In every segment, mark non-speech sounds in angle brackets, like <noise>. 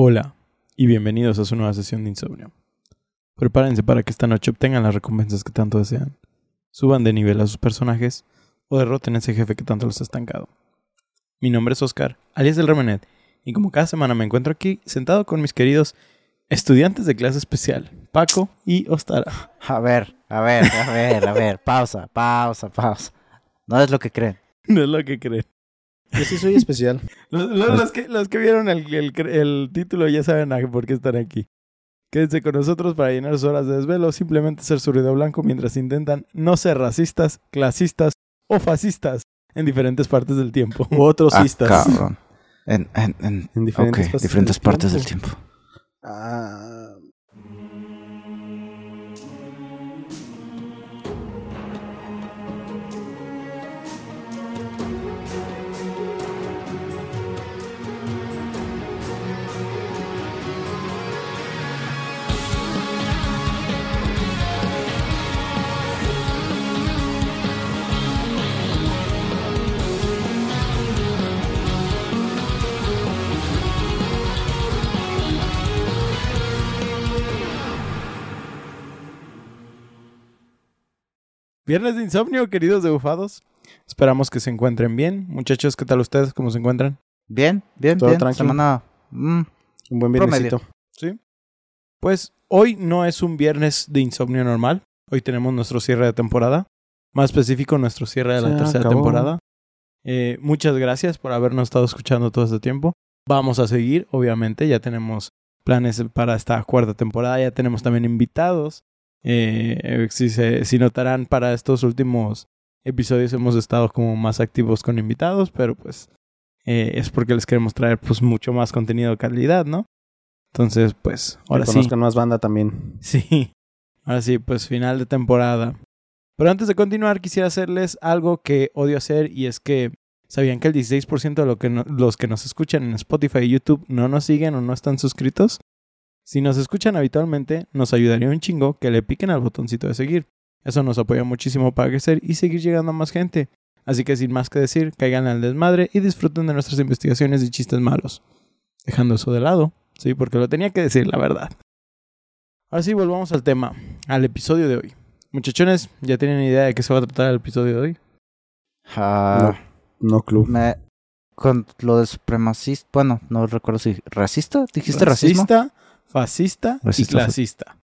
Hola y bienvenidos a su nueva sesión de insomnio. Prepárense para que esta noche obtengan las recompensas que tanto desean, suban de nivel a sus personajes o derroten a ese jefe que tanto los ha estancado. Mi nombre es Oscar, alias del Remenet, y como cada semana me encuentro aquí sentado con mis queridos estudiantes de clase especial, Paco y Ostara. A ver, a ver, a ver, a ver, pausa, pausa, pausa. No es lo que creen. <laughs> No es lo que creen. Yo sí soy especial. <laughs> Los, los- los que, los que vieron el, el- el título ya saben por qué están aquí. Quédense con nosotros para llenar sus horas de desvelo, simplemente ser su ruido blanco mientras intentan no ser racistas, clasistas o fascistas en diferentes partes del tiempo. U otros Ah, cistas. cabrón. En, en, en, En diferentes del partes tiempo. del tiempo. Ah, Viernes de insomnio, queridos debufados. Esperamos que se encuentren bien. Muchachos, ¿qué tal ustedes? ¿Cómo se encuentran? Bien, bien, Todo bien. tranquilo. Semana. mm, un buen viernesito. ¿Sí? Pues hoy no es un viernes de insomnio normal. Hoy tenemos nuestro cierre de temporada. Más específico, nuestro cierre de la Se tercera acabó. temporada. Eh, muchas gracias por habernos estado escuchando todo este tiempo. Vamos a seguir, obviamente. Ya tenemos planes para esta cuarta temporada. Ya tenemos también invitados. Eh, si, se, si notarán, para estos últimos episodios hemos estado como más activos con invitados, pero pues eh, es porque les queremos traer pues mucho más contenido de calidad, ¿no? Entonces, pues, ahora que sí. conozcan más banda también. Sí, ahora sí, pues final de temporada. Pero antes de continuar, quisiera hacerles algo que odio hacer y es que sabían que el 16% de lo que no- los que nos escuchan en Spotify y YouTube no nos siguen o no están suscritos. Si nos escuchan habitualmente, nos ayudaría un chingo que le piquen al botoncito de seguir. Eso nos apoya muchísimo para crecer y seguir llegando a más gente. Así que sin más que decir, caigan al desmadre y disfruten de nuestras investigaciones y chistes malos. Dejando eso de lado, sí, porque lo tenía que decir, la verdad. Ahora sí, volvamos al tema, al episodio de hoy. Muchachones, ¿ya tienen idea de qué se va a tratar el episodio de hoy? ah, No club. me, con lo de supremacista. Bueno, no recuerdo si. ¿Racista? ¿Dijiste racismo? Fascista y clasista.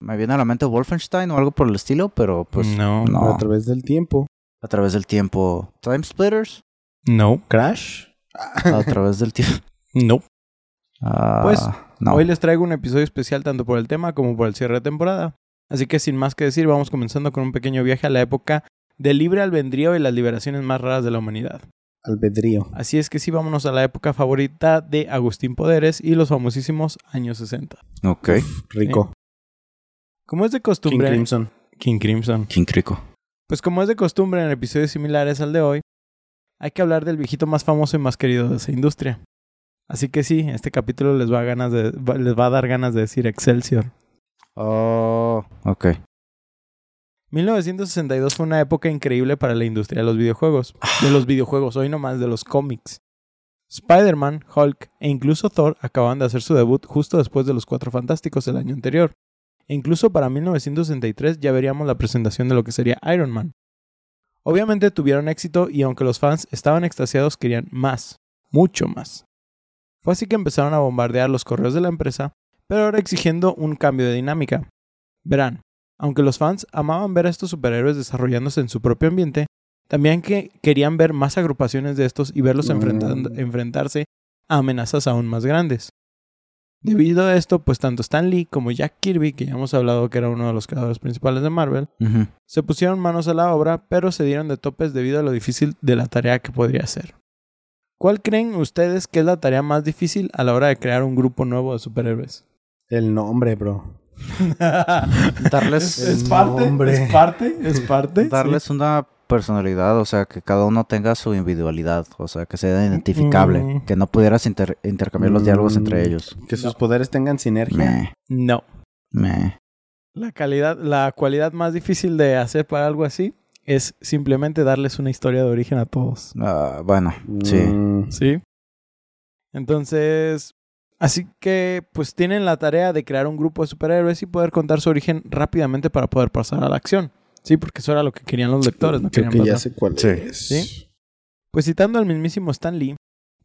Me viene a la mente Wolfenstein o algo por el estilo, pero pues. no, no. A través del tiempo. A través del tiempo. Time Splitters. no, Crash. A través del tiempo. <laughs> no. Ah, Pues, no. Hoy les traigo un episodio especial tanto por el tema como por el cierre de temporada. Así que sin más que decir, vamos comenzando con un pequeño viaje a la época del libre albedrío y las liberaciones más raras de la humanidad. Albedrío. Así es que sí, vámonos a la época favorita de Agustín Poderes y los famosísimos años 60. Ok. Rico. Como es de King costumbre... Crimson. King Crimson. King Crico. Pues como es de costumbre en episodios similares al de hoy, hay que hablar del viejito más famoso y más querido de esa industria. Así que sí, este capítulo les va a, ganas de, va- les va a dar ganas de decir Excelsior. Oh, ok. 1962 fue una época increíble para la industria de los videojuegos. De los videojuegos, hoy nomás de los cómics. Spider-Man, Hulk e incluso Thor acaban de hacer su debut justo después de los Cuatro Fantásticos del año anterior. E incluso para 1963 ya veríamos la presentación de lo que sería Iron Man. Obviamente tuvieron éxito y aunque los fans estaban extasiados querían más, mucho más. Fue así que empezaron a bombardear los correos de la empresa, pero ahora exigiendo un cambio de dinámica. Verán, aunque los fans amaban ver a estos superhéroes desarrollándose en su propio ambiente, también que querían ver más agrupaciones de estos y verlos Mm. enfrentarse a amenazas aún más grandes. Debido a esto, pues tanto Stan Lee como Jack Kirby, que ya hemos hablado que era uno de los creadores principales de Marvel, se pusieron manos a la obra, pero se dieron de topes debido a lo difícil de la tarea que podría ser. ¿Cuál creen ustedes que es la tarea más difícil a la hora de crear un grupo nuevo de superhéroes? El nombre, bro. <laughs> Darles- es, parte, nombre. es parte, es <laughs> parte. Darles una personalidad, o sea, que cada uno tenga su individualidad, o sea, que sea identificable, Mm. que no pudieras inter- intercambiar los diálogos Mm. entre ellos. Que sus No. poderes tengan sinergia. Meh. No. meh. La calidad, la cualidad más difícil de hacer para algo así es simplemente darles una historia de origen a todos. Ah, bueno, sí. Mm, ¿Sí? Entonces, Así que pues tienen la tarea de crear un grupo de superhéroes y poder contar su origen rápidamente para poder pasar a la acción. Sí, porque eso era lo que querían los lectores, no Creo querían que ya sé cuál Sí. es. ¿Sí? Pues citando al mismísimo Stan Lee,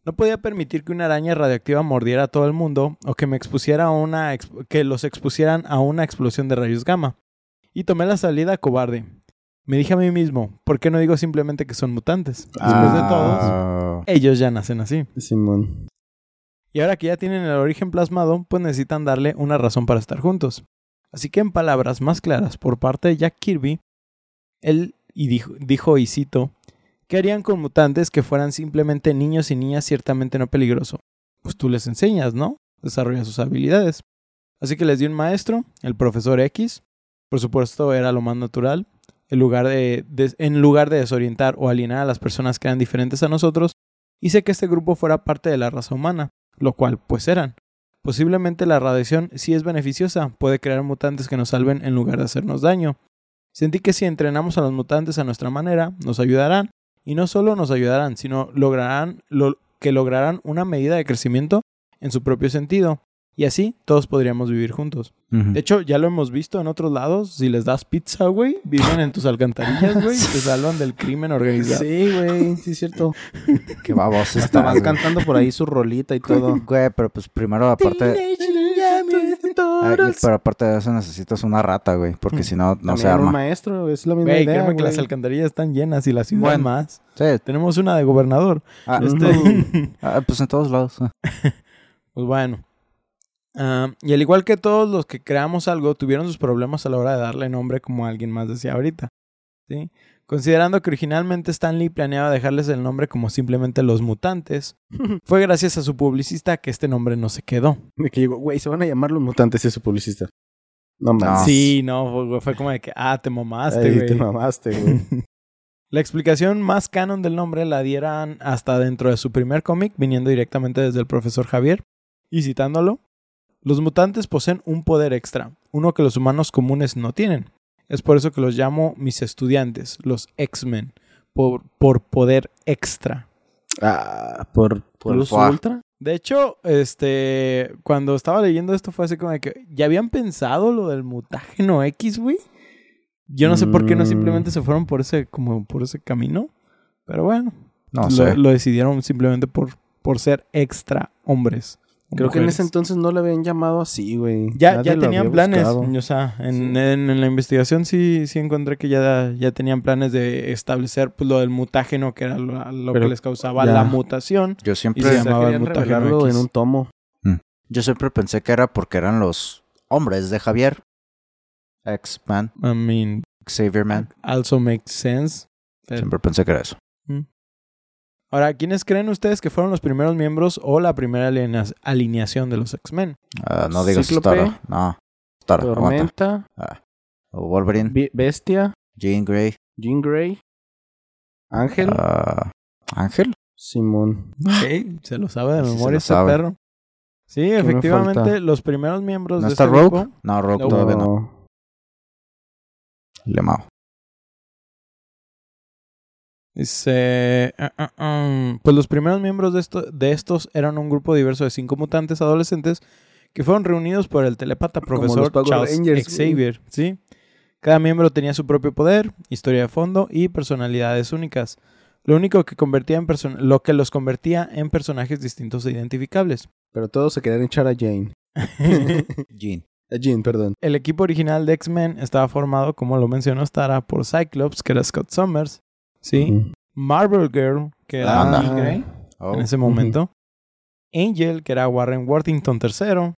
no podía permitir que una araña radioactiva mordiera a todo el mundo o que me expusiera a una exp- que los expusieran a una explosión de rayos gamma. Y tomé la salida cobarde. Me dije a mí mismo, ¿por qué no digo simplemente que son mutantes? Después de todos, Ah, ellos ya nacen así. Simón. Y ahora que ya tienen el origen plasmado, pues necesitan darle una razón para estar juntos. Así que en palabras más claras por parte de Jack Kirby, él y dijo, y cito, ¿qué harían con mutantes que fueran simplemente niños y niñas ciertamente no peligroso? Pues tú les enseñas, ¿no? Desarrolla sus habilidades. Así que les di un maestro, el profesor X. Por supuesto, era lo más natural. En lugar de- en lugar de desorientar o alienar a las personas que eran diferentes a nosotros, hice que este grupo fuera parte de la raza humana, lo cual pues eran. Posiblemente la radiación sí es beneficiosa, puede crear mutantes que nos salven en lugar de hacernos daño. Sentí que si entrenamos a los mutantes a nuestra manera, nos ayudarán, y no solo nos ayudarán, sino lograrán lo, que lograrán una medida de crecimiento en su propio sentido, y así todos podríamos vivir juntos. De hecho, ya lo hemos visto en otros lados, si les das pizza, güey, viven en tus alcantarillas, güey, y te salvan del crimen organizado. Sí, güey, sí es cierto. Qué Hasta está, güey. cantando por ahí su rolita y todo. <laughs> Güey, pero pues primero aparte... Pero aparte de eso necesitas una rata, güey. Porque si no, no se También un arma. maestro, es la misma Güey, idea, créeme que las alcantarillas están llenas y la ciudad Bueno. más. Sí. Tenemos una de gobernador. Ah, Este, <laughs> ah, pues en todos lados. ah. <laughs> pues bueno. Ah, y al igual que todos los que creamos algo, tuvieron sus problemas a la hora de darle nombre, como alguien más decía ahorita. ¿sí? Considerando que originalmente Stan Lee planeaba dejarles el nombre como simplemente los mutantes, <laughs> fue gracias a su publicista que este nombre no se quedó. De que llegó, güey, se van a llamar los mutantes ese publicista. No mames. Sí, no, fue, fue como de que, ah, te mamaste, güey. te mamaste, <laughs> güey. La explicación más canon del nombre la dieran hasta dentro de su primer cómic, viniendo directamente desde el profesor Javier, y citándolo, los mutantes poseen un poder extra, uno que los humanos comunes no tienen. Es por eso que los llamo mis estudiantes, los X-Men, por, por poder extra. Ah, por, Por Plus. Ultra. De hecho, este, cuando estaba leyendo esto fue así como de que ya habían pensado lo del mutágeno X, güey. Yo no sé por qué no Mm. simplemente se fueron por ese, como por ese camino. Pero bueno, No lo, sé. lo decidieron simplemente por, por ser extra hombres. Creo que en ese entonces no le habían llamado así, güey. ya, Nadie ya tenían planes. buscado. O sea, en, Sí. en- en la investigación sí, sí encontré que ya, ya tenían planes de establecer pues, lo del mutágeno, que era lo, lo que les causaba ya. la mutación. Yo siempre, se llamaba el mutágeno en un tomo. yo siempre pensé que era porque eran los hombres de Javier. X-Man, I mean, Xavier Man. also makes sense. Pero- Siempre pensé que era eso. Ahora, ¿quiénes creen ustedes que fueron los primeros miembros o la primera alinea- alineación de los X-Men? Ah, no digas Cíclope. Star. No. Star. Tormenta. O Wolverine. Be- Bestia, Jean Grey. Jean Grey, Ángel, ah, Ángel. Simón. Ok, se lo sabe de memoria este sabe. perro. Sí, me efectivamente, los primeros miembros ¿No de está este Rogue? grupo- No, Rogue No. todavía no. No. Lemao. Dice, ah, ah, ah, pues los primeros miembros de, esto- de estos eran un grupo diverso de cinco mutantes adolescentes que fueron reunidos por el telepata profesor Charles Rangers. Xavier, ¿sí? Cada miembro tenía su propio poder, historia de fondo y personalidades únicas. Lo único que convertía en person- lo que los convertía en personajes distintos e identificables. Pero todos se querían echar a Jane. <laughs> Jean. A Jean, perdón. El equipo original de X-Men estaba formado, como lo mencionó Stara, por Cyclops, que era Scott Summers, ¿sí? Marvel Girl, que era Anda. Jean Grey Oh. en ese momento. Angel, que era Warren Worthington III.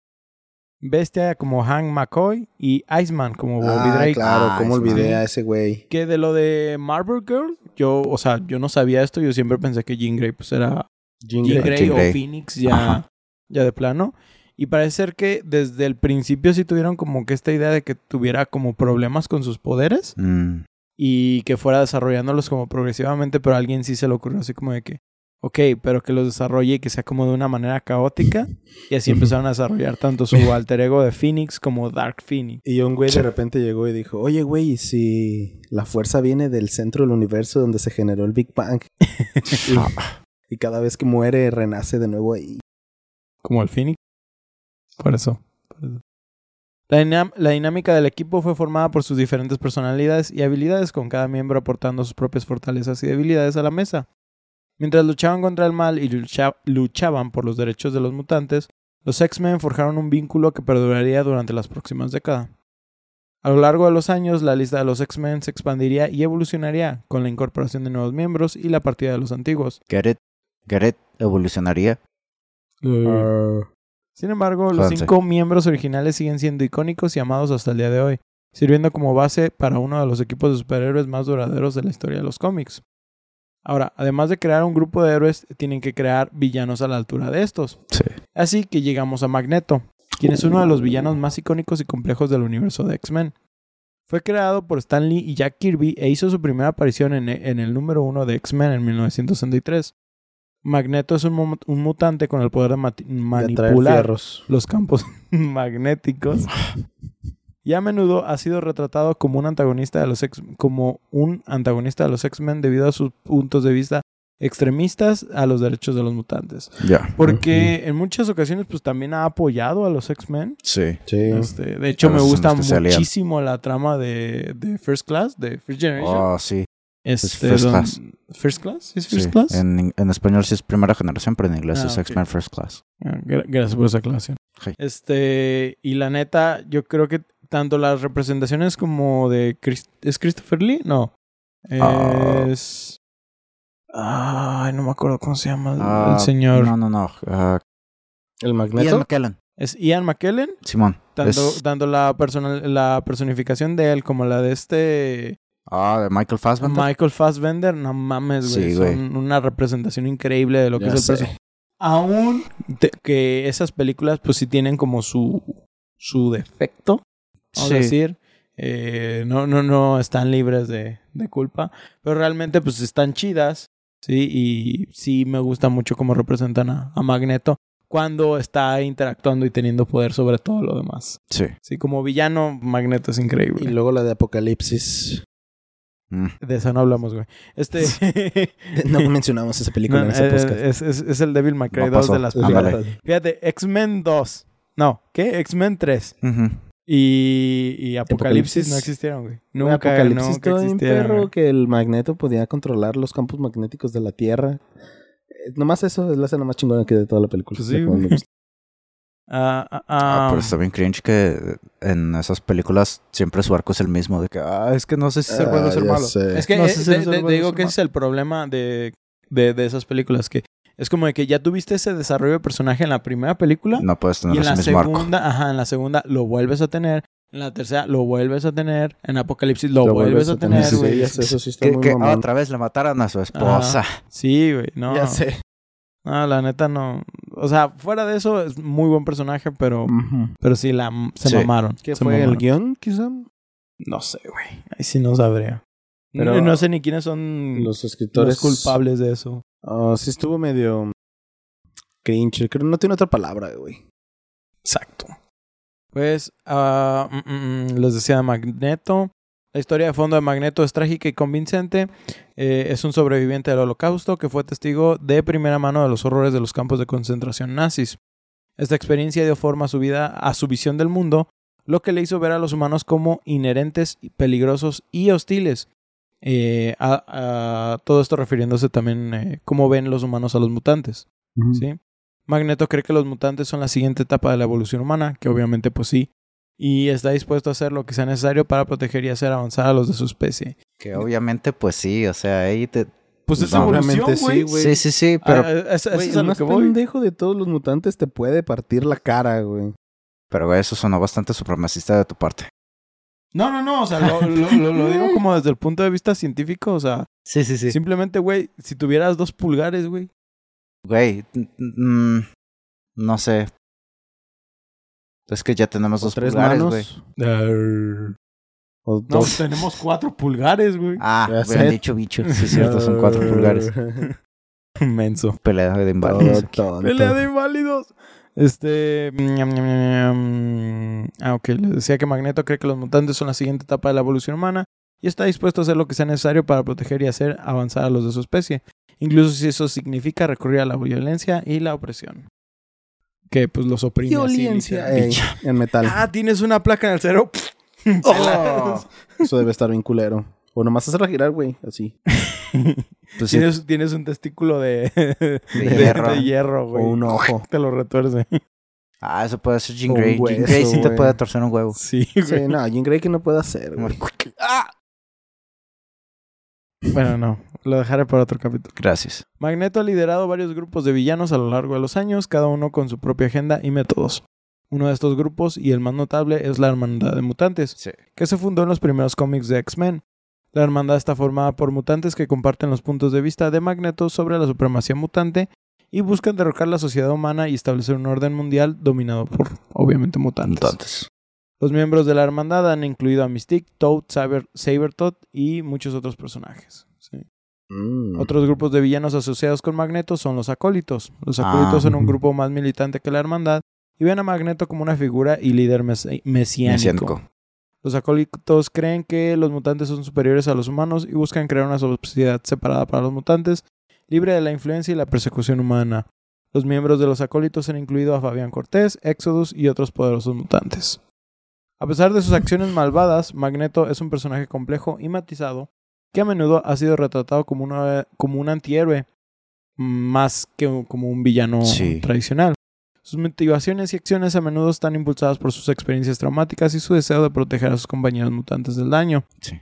Bestia como Hank McCoy y Iceman como Bobby Ah, Drake. claro, Ah, cómo olvidé a ese güey. Que de lo de Marvel Girl, yo, o sea, yo no sabía esto, yo siempre pensé que Jean Grey pues era Jean Jean Grey. Grey Jean o Grey. Phoenix ya, Ajá. ya de plano. Y parece ser que desde el principio sí tuvieron como que esta idea de que tuviera como problemas con sus poderes Mm. Y que fuera desarrollándolos como progresivamente, pero a alguien sí se le ocurrió así como de que, ok, pero que los desarrolle y que sea como de una manera caótica. Y así empezaron a desarrollar tanto su <laughs> alter ego de Phoenix como Dark Phoenix. Y un güey de repente llegó y dijo, oye güey, ¿y si la fuerza viene del centro del universo donde se generó el Big Bang? <laughs> y, y cada vez que muere renace de nuevo ahí. Como el Phoenix. Por eso. por eso. La, dinam- la dinámica del equipo fue formada por sus diferentes personalidades y habilidades, con cada miembro aportando sus propias fortalezas y debilidades a la mesa. Mientras luchaban contra el mal y lucha- luchaban por los derechos de los mutantes, los X-Men forjaron un vínculo que perduraría durante las próximas décadas. A lo largo de los años, la lista de los X-Men se expandiría y evolucionaría con la incorporación de nuevos miembros y la partida de los antiguos. Get it. Evolucionaría. Ah, Sin embargo, los cinco miembros originales siguen siendo icónicos y amados hasta el día de hoy, sirviendo como base para uno de los equipos de superhéroes más duraderos de la historia de los cómics. Ahora, además de crear un grupo de héroes, tienen que crear villanos a la altura de estos. Sí. Así que llegamos a Magneto, quien es uno de los villanos más icónicos y complejos del universo de X-Men. Fue creado por Stan Lee y Jack Kirby e hizo su primera aparición en, en el número uno de X-Men en 1963. Magneto es un, un mutante con el poder de de manipular fierros. los campos <laughs> magnéticos y a menudo ha sido retratado como un antagonista de los X como un antagonista de los X-Men debido a sus puntos de vista extremistas a los derechos de los mutantes. Ya. Porque en muchas ocasiones pues también ha apoyado a los X-Men. Sí. Sí. Este, de hecho me gusta muchísimo la trama de, de First Class, de First Generation. Oh, sí. Este, First don- Class. First Class, ¿es sí. First Class? En, en español sí es primera generación, pero en inglés Ah, es ok. X-Men First Class. Ah, gra- Gracias por esa aclaración. Sí. Este, y la neta, yo creo que tanto las representaciones como de ¿es Christopher Lee? No. Ah. Es Ay, no me acuerdo cómo se llama el, el señor. No, no, no. El Ian magneto. McKellen. Es Ian McKellen, Simón. tanto, Es- tanto la personal, la personificación de él como la de este Ah, de Michael Fassbender. Michael Fassbender, no mames, güey, Sí, güey. son una representación increíble de lo que Ya es el sé. personaje. Aún te- que esas películas pues sí tienen como su su defecto, vamos a Sí. decir. Eh, no, no, no están libres de, de culpa. Pero realmente, pues están chidas. Sí, y sí me gusta mucho cómo representan a, a Magneto cuando está interactuando y teniendo poder sobre todo lo demás. Sí. Sí, como villano, Magneto es Y increíble. luego la de Apocalipsis. Mm. De eso no hablamos, güey. Este. <laughs> No mencionamos esa película no, en ese eh, podcast. es, es- es el Devil May Cry No 2 pasó. de las Ándale. películas. Fíjate, X-Men 2. No, ¿qué? X-Men 3. Ujú. Y, y Apocalipsis, Apocalipsis. no existieron, güey. Nunca, Apocalipsis nunca bien existieron. perro güey. que el magneto podía controlar los campos magnéticos de la Tierra. Eh, Nomás eso es la escena más chingona que de toda la película. Pues sí, Güey. gusta. Ah, pero está bien cringe que en esas películas siempre su arco es el mismo. De que, ah, es que no sé si ser bueno o Ah, ser malo. sé. Es que No eh, sé si bueno te o digo que ese es el problema de, de, de esas películas. Que es como de que ya tuviste ese desarrollo de personaje en la primera película. No puedes y tener en ese la mismo arco. segunda, ajá, en la segunda lo vuelves a tener. En la tercera lo vuelves a tener. En Apocalipsis lo, Lo vuelves a tener, sí, güey. ya sé, eso sí está Que, muy que otra vez le mataron a su esposa. Sí, güey. No, Ya sé. No, la neta no. O sea, fuera de eso es muy buen personaje, pero, pero sí la se Sí. mamaron. ¿Qué se fue el guion, quizá? No sé, güey. Ahí sí no sabría. Pero- no, no sé ni quiénes son Los los escritores culpables de eso. Ah, sí estuvo medio cringe. Creo que no tiene otra palabra, güey. Exacto. Pues, mm, mm, les decía Magneto. La historia de fondo de Magneto es trágica y convincente. Eh, es un sobreviviente del holocausto que fue testigo de primera mano de los horrores de los campos de concentración nazis. Esta experiencia dio forma a su vida, a su visión del mundo, lo que le hizo ver a los humanos como inherentes, peligrosos y hostiles. Eh, a, a todo esto refiriéndose también eh, cómo ven los humanos a los mutantes. ¿sí? Magneto cree que los mutantes son la siguiente etapa de la evolución humana, que obviamente pues sí, y está dispuesto a hacer lo que sea necesario para proteger y hacer avanzar a los de su especie. Que obviamente, pues sí, o sea, ahí te... Pues es No, evolución, obviamente güey. sí, güey. Sí, sí, sí, pero, Ah, es- es- es a el lo más pendejo de todos los mutantes te puede partir la cara, güey. pero güey, eso sonó bastante supremacista de tu parte. No, no, no, o sea, lo, lo- <laughs> lo- lo digo como desde el punto de vista científico, o sea, Sí, sí, sí. simplemente, güey, si tuvieras dos pulgares, güey. Güey, mm, no sé. Es que ya tenemos O dos tres pulgares, güey. O No, tenemos cuatro pulgares, güey. Ah, hubieran sé. dicho bicho. Sí, es cierto, son cuatro <laughs> pulgares. <laughs> Inmenso. Pelea de inválidos. Pelea de inválidos. Este. ñam. Ah, ok. Les decía que Magneto cree que los mutantes son la siguiente etapa de la evolución humana y está dispuesto a hacer lo que sea necesario para proteger y hacer avanzar a los de su especie, incluso si eso significa recurrir a la violencia y la opresión. Que pues los oprime así, Violencia. literal. Ey, en metal. Ah, tienes una placa en el cerebro. <laughs> <laughs> Oh, eso debe estar bien culero. O nomás hacerla girar, güey. Así. Pues sí, Tienes, tienes un testículo de, de, hierro. de hierro, O un ojo. <laughs> Te lo retuerce. Ah, eso puede ser Jean Grey. Jean hueso, Grey sí te puede torcer un huevo. Sí, Sí, güey. no, Jean Grey que no puede hacer, güey. Bueno, no. Lo dejaré para otro capítulo. Gracias. Magneto ha liderado varios grupos de villanos a lo largo de los años, cada uno con su propia agenda y métodos. Uno de estos grupos, y el más notable, es la Hermandad de Mutantes, Sí. que se fundó en los primeros cómics de X-Men. La hermandad está formada por mutantes que comparten los puntos de vista de Magneto sobre la supremacía mutante y buscan derrocar la sociedad humana y establecer un orden mundial dominado por, obviamente, mutantes. Mutantes. Los miembros de la hermandad han incluido a Mystique, Toad, Saber, Sabertooth y muchos otros personajes. sí. Mm. Otros grupos de villanos asociados con Magneto son los acólitos. Los acólitos Ah. son un grupo más militante que la hermandad y ven a Magneto como una figura y líder mes- mesiánico. Mesiánico. Los acólitos creen que los mutantes son superiores a los humanos y buscan crear una sociedad separada para los mutantes, libre de la influencia y la persecución humana. Los miembros de los acólitos han incluido a Fabián Cortés, Exodus y otros poderosos mutantes. A pesar de sus acciones malvadas, Magneto es un personaje complejo y matizado que a menudo ha sido retratado como, una- como un antihéroe más que como un villano Sí. tradicional. Sus motivaciones y acciones a menudo están impulsadas por sus experiencias traumáticas y su deseo de proteger a sus compañeros mutantes del daño. Sí.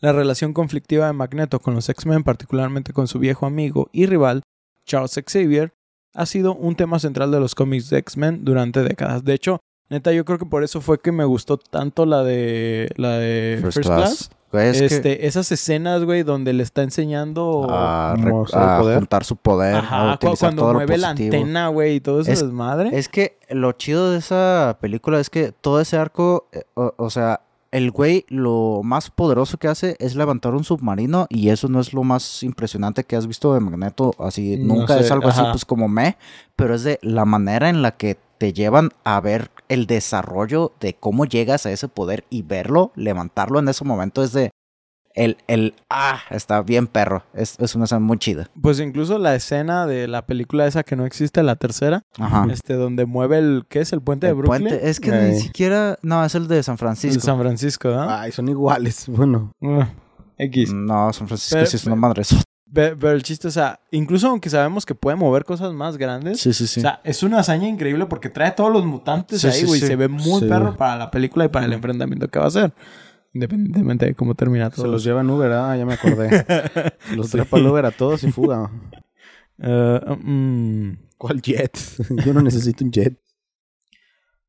La relación conflictiva de Magneto con los X-Men, particularmente con su viejo amigo y rival, Charles Xavier, ha sido un tema central de los cómics de X-Men durante décadas. De hecho, neta, yo creo que por eso fue que me gustó tanto la de la de First, First, class. Class. Es que este, esas escenas, güey, donde le está enseñando a, a poder. juntar su poder, a Ajá, cu- utilizar cuando todo lo mueve la antena, güey, y todo ese Es- desmadre. Es que lo chido de esa película es que todo ese arco, eh, o, o sea, el güey lo más poderoso que hace es levantar un submarino y eso no es lo más impresionante que has visto de Magneto, así No nunca es sé, algo así ajá. pues como me, pero es de la manera en la que te llevan a ver el desarrollo de cómo llegas a ese poder y verlo, levantarlo en ese momento es de el, el, ah, está bien perro, es, es una escena muy chida. Pues incluso la escena de la película esa que no existe, la tercera, Ajá. este, donde mueve el, ¿qué es? El puente de El Brooklyn. puente, es que ni siquiera, no, es el de San El Francisco. de San Francisco, ¿ah? Ay, son iguales. <laughs> Bueno. Ah, X. No, San Francisco Pero- sí es una madre. Sí, Pe- Pero, el chiste, o sea, incluso aunque sabemos que puede mover cosas más grandes, sí, sí. o sea, es una hazaña increíble porque trae todos los mutantes Sí, ahí, sí, güey. sí. Se ve muy Sí. perro para la película y para el enfrentamiento que va a hacer. Independientemente de cómo termina todo. Se los lleva en Uber, ah, ya me acordé. <laughs> Los trepa el Uber a todos y fuga. <laughs> Eh, mm. ¿Cuál jet? <laughs> Yo no necesito un jet.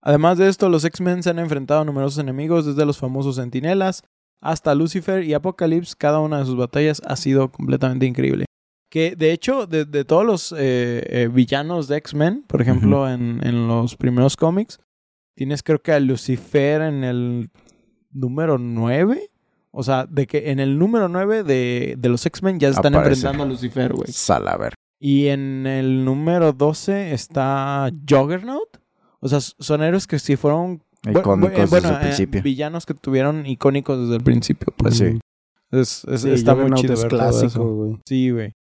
Además de esto, los X-Men se han enfrentado a numerosos enemigos, desde los famosos Centinelas hasta Lucifer y Apocalypse. Cada una de sus batallas ha sido completamente increíble. Que de hecho, de, de todos los eh, eh, villanos de X-Men, por ejemplo, en, en los primeros cómics, tienes creo que a Lucifer en el número 9. O sea, de que en el número 9 de, de los X-Men ya se están Aparece. enfrentando a Lucifer, güey. Salaver. Y en el número 12 está Juggernaut. O sea, son héroes que si fueron Icónicos bu- eh, bueno, desde el eh, principio. villanos que tuvieron icónicos desde el principio. Pues Sí. Es, es- Sí, está muy chido es clásico, güey. Sí, güey.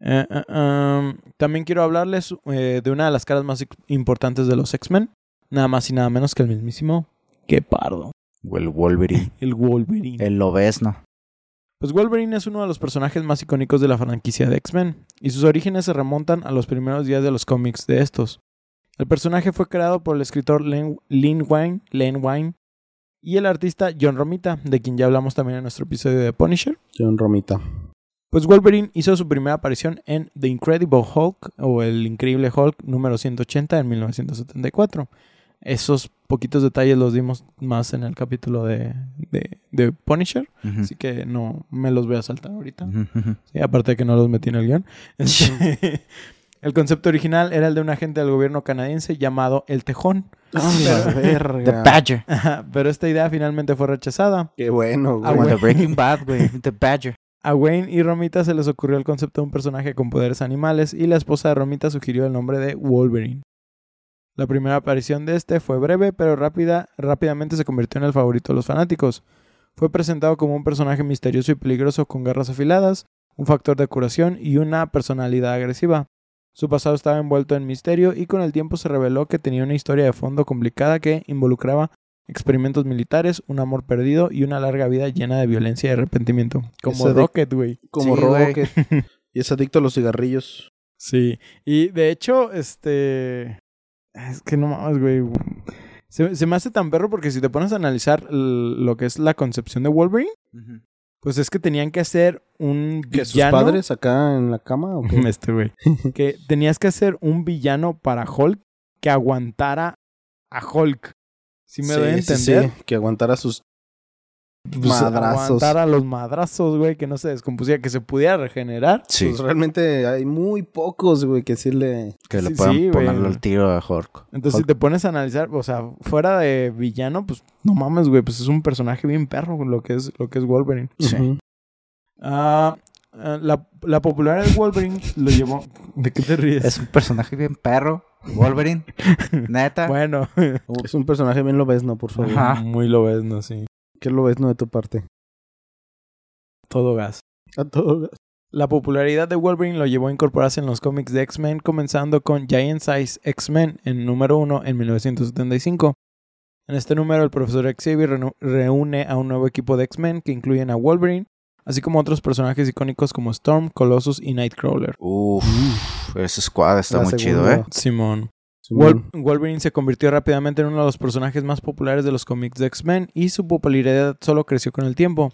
Eh, eh, um, también quiero hablarles eh, de una de las caras más importantes de los X-Men. Nada más y nada menos que el mismísimo Que Pardo. O el Wolverine. El Wolverine. el Lobesno. Pues Wolverine es uno de los personajes más icónicos de la franquicia de X-Men, y sus orígenes se remontan a los primeros días de los cómics de estos. El personaje fue creado por el escritor Len, Lin Wayne, Len Wayne y el artista John Romita, de quien ya hablamos también en nuestro episodio de Punisher. John Romita. Pues Wolverine hizo su primera aparición en The Incredible Hulk o El Increíble Hulk número 180 en 1974. Esos poquitos detalles los dimos más en el capítulo de, de, de Punisher, así que no me los voy a saltar ahorita. Sí, aparte de que no los metí en el guion. <laughs> El concepto original era el de un agente del gobierno canadiense llamado El Tejón. Ah, <laughs> la The verga. Badger. Ajá, Pero esta idea finalmente fue rechazada. Qué bueno, güey. The Breaking Bad, güey. The Badger. <laughs> A Wayne y Romita se les ocurrió el concepto de un personaje con poderes animales y la esposa de Romita sugirió el nombre de Wolverine. La primera aparición de este fue breve, pero rápida, rápidamente se convirtió en el favorito de los fanáticos. Fue presentado como un personaje misterioso y peligroso con garras afiladas, un factor de curación y una personalidad agresiva. Su pasado estaba envuelto en misterio y con el tiempo se reveló que tenía una historia de fondo complicada que involucraba experimentos militares, un amor perdido y una larga vida llena de violencia y arrepentimiento. Como Rocket, güey. Como Sí. Rocket. y es adicto a los cigarrillos. Sí. Y de hecho, este... Es que no mames, güey. Se, se me hace tan perro porque si te pones a analizar lo que es la concepción de Wolverine, pues es que tenían que hacer un ¿Que sus villano... padres acá en la cama o qué? <laughs> Este güey. que tenías que hacer un villano para Hulk que aguantara a Hulk. Si me doy a Sí, sí, entender. sí, que aguantara sus Pues, madrazos. Aguantara los madrazos, güey, que no se descompusiera, que se pudiera regenerar. Sí. Pues realmente hay muy pocos, güey, que sí le... que le sí, puedan sí, ponerle el tiro a Hulk. Entonces, si te pones a analizar, o sea, fuera de villano, pues no mames, güey, pues es un personaje bien perro lo que es, lo que es Wolverine. Sí. Ah, ah, la, la popularidad de Wolverine lo llevó. ¿De qué te ríes? Es un personaje bien perro. Wolverine. <laughs> Neta. Bueno, Es un personaje bien lobesno, por favor. Ajá. muy lo ves, ¿no? ¿Qué de tu parte? Todo gas. A todo. La popularidad de Wolverine lo llevó a incorporarse en los cómics de X-Men, comenzando con Giant Size X-Men en número 1 en 1975. En este número, el profesor Xavier reúne a un nuevo equipo de X-Men que incluyen a Wolverine, así como otros personajes icónicos como Storm, Colossus y Nightcrawler. Uf. Ese squad está La muy chido. ¿eh? Simón. Wol- Wolverine se convirtió rápidamente en uno de los personajes más populares de los cómics de X-Men y su popularidad solo creció con el tiempo.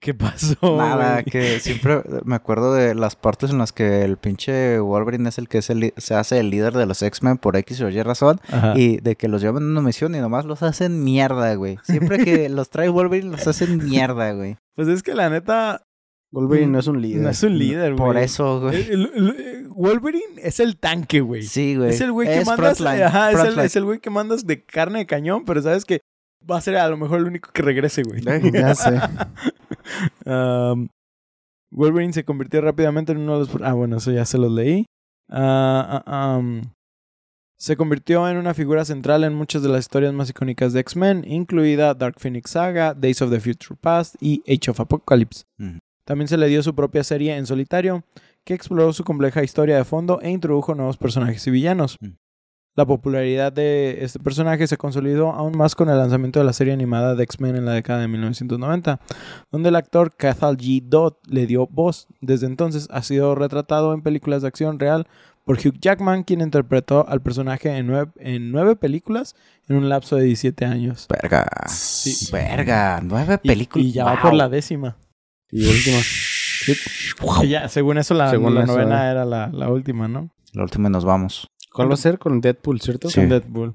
¿Qué pasó? Nada, que siempre me acuerdo de las partes en las que el pinche Wolverine es el que es el li- se hace el líder de los X-Men por X o Y razón. Ajá. Y de que los llevan en una misión y nomás los hacen mierda, güey. Siempre que <laughs> los trae Wolverine los hacen mierda, güey. Pues es que la neta Wolverine no es un líder. no es un líder, güey. Por eso, güey. El- Wolverine es el tanque, güey. Sí, güey. es el güey que Es mandas. Ajá, es el, frontline. es el güey que mandas de carne de cañón, pero sabes que va a ser a lo mejor el único que regrese, güey. Eh, <laughs> Ya sé. <laughs> Um, Wolverine se convirtió rápidamente en uno de los... Ah, bueno, eso ya se los leí. Ah, ah, um, se convirtió en una figura central en muchas de las historias más icónicas de X-Men, incluida Dark Phoenix Saga, Days of the Future Past y Age of Apocalypse. Ujú. También se le dio su propia serie en solitario, que exploró su compleja historia de fondo e introdujo nuevos personajes y villanos. Mm. La popularidad de este personaje se consolidó aún más con el lanzamiento de la serie animada de X-Men en la década de 1990, donde el actor Cathal G. Dodd le dio voz. Desde entonces ha sido retratado en películas de acción real por Hugh Jackman, quien interpretó al personaje en nueve, en nueve películas en un lapso de 17 años. Verga. Sí. Verga. Nueve películas. Y, ya va por la décima. Y última. Que ya, según eso, la, Según la eso, novena era la, la última, ¿no? La última y nos vamos. ¿Cuál va a ser? Con Deadpool, ¿cierto? Sí. Con Deadpool.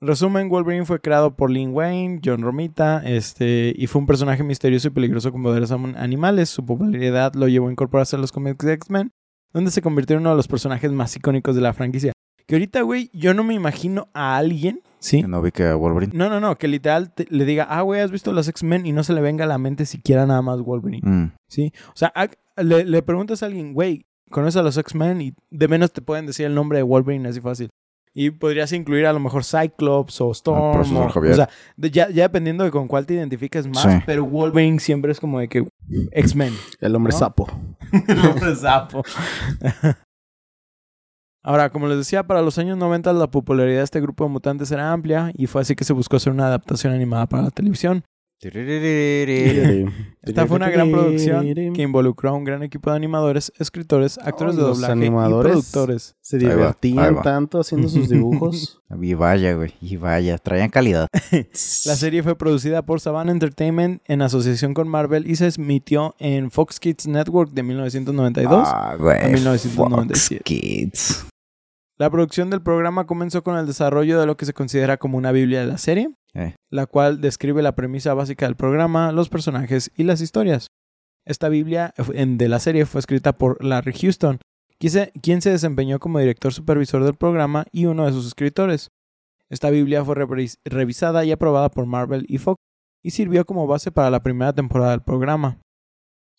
Resumen, Wolverine fue creado por Lin Wayne, John Romita, este, y fue un personaje misterioso y peligroso con poderes animales. Su popularidad lo llevó a incorporarse a los cómics de X-Men, donde se convirtió en uno de los personajes más icónicos de la franquicia. Que ahorita, güey, yo no me imagino a alguien, ¿sí? Que no vi que a Wolverine. No, no, no, que literal te- le diga, ah, güey, ¿has visto los X-Men? Y no se le venga a la mente siquiera nada más Wolverine. Mm. ¿Sí? O sea, a- le, le preguntas a alguien, güey, ¿conoces a los X-Men? Y de menos te pueden decir el nombre de Wolverine así fácil. Y podrías incluir a lo mejor Cyclops o Storm. profesor o, Javier. o sea, de- ya, ya dependiendo de con cuál te identifiques más, Sí. pero Wolverine siempre es como de que X-Men. El hombre ¿No? sapo. <laughs> Hombre sapo. <laughs> Ahora, como les decía, para los años 90 la popularidad de este grupo de mutantes era amplia y fue así que se buscó hacer una adaptación animada para la televisión. Esta fue una gran producción que involucró a un gran equipo de animadores, escritores, actores de doblaje animadores. y productores. Se Ahí va, ahí divertían va. tanto haciendo sus dibujos. <laughs> Y vaya, güey. Y vaya. Traían calidad. <laughs> La serie fue producida por Saban Entertainment en asociación con Marvel y se emitió en Fox Kids Network de 1992. Ah, güey. a 1997. Fox Kids. La producción del programa comenzó con el desarrollo de lo que se considera como una Biblia de la serie, Eh. la cual describe la premisa básica del programa, los personajes y las historias. Esta Biblia de la serie fue escrita por Larry Houston, quien se, desempeñó como director supervisor del programa y uno de sus escritores. Esta Biblia fue revis- revisada y aprobada por Marvel y Fox y sirvió como base para la primera temporada del programa.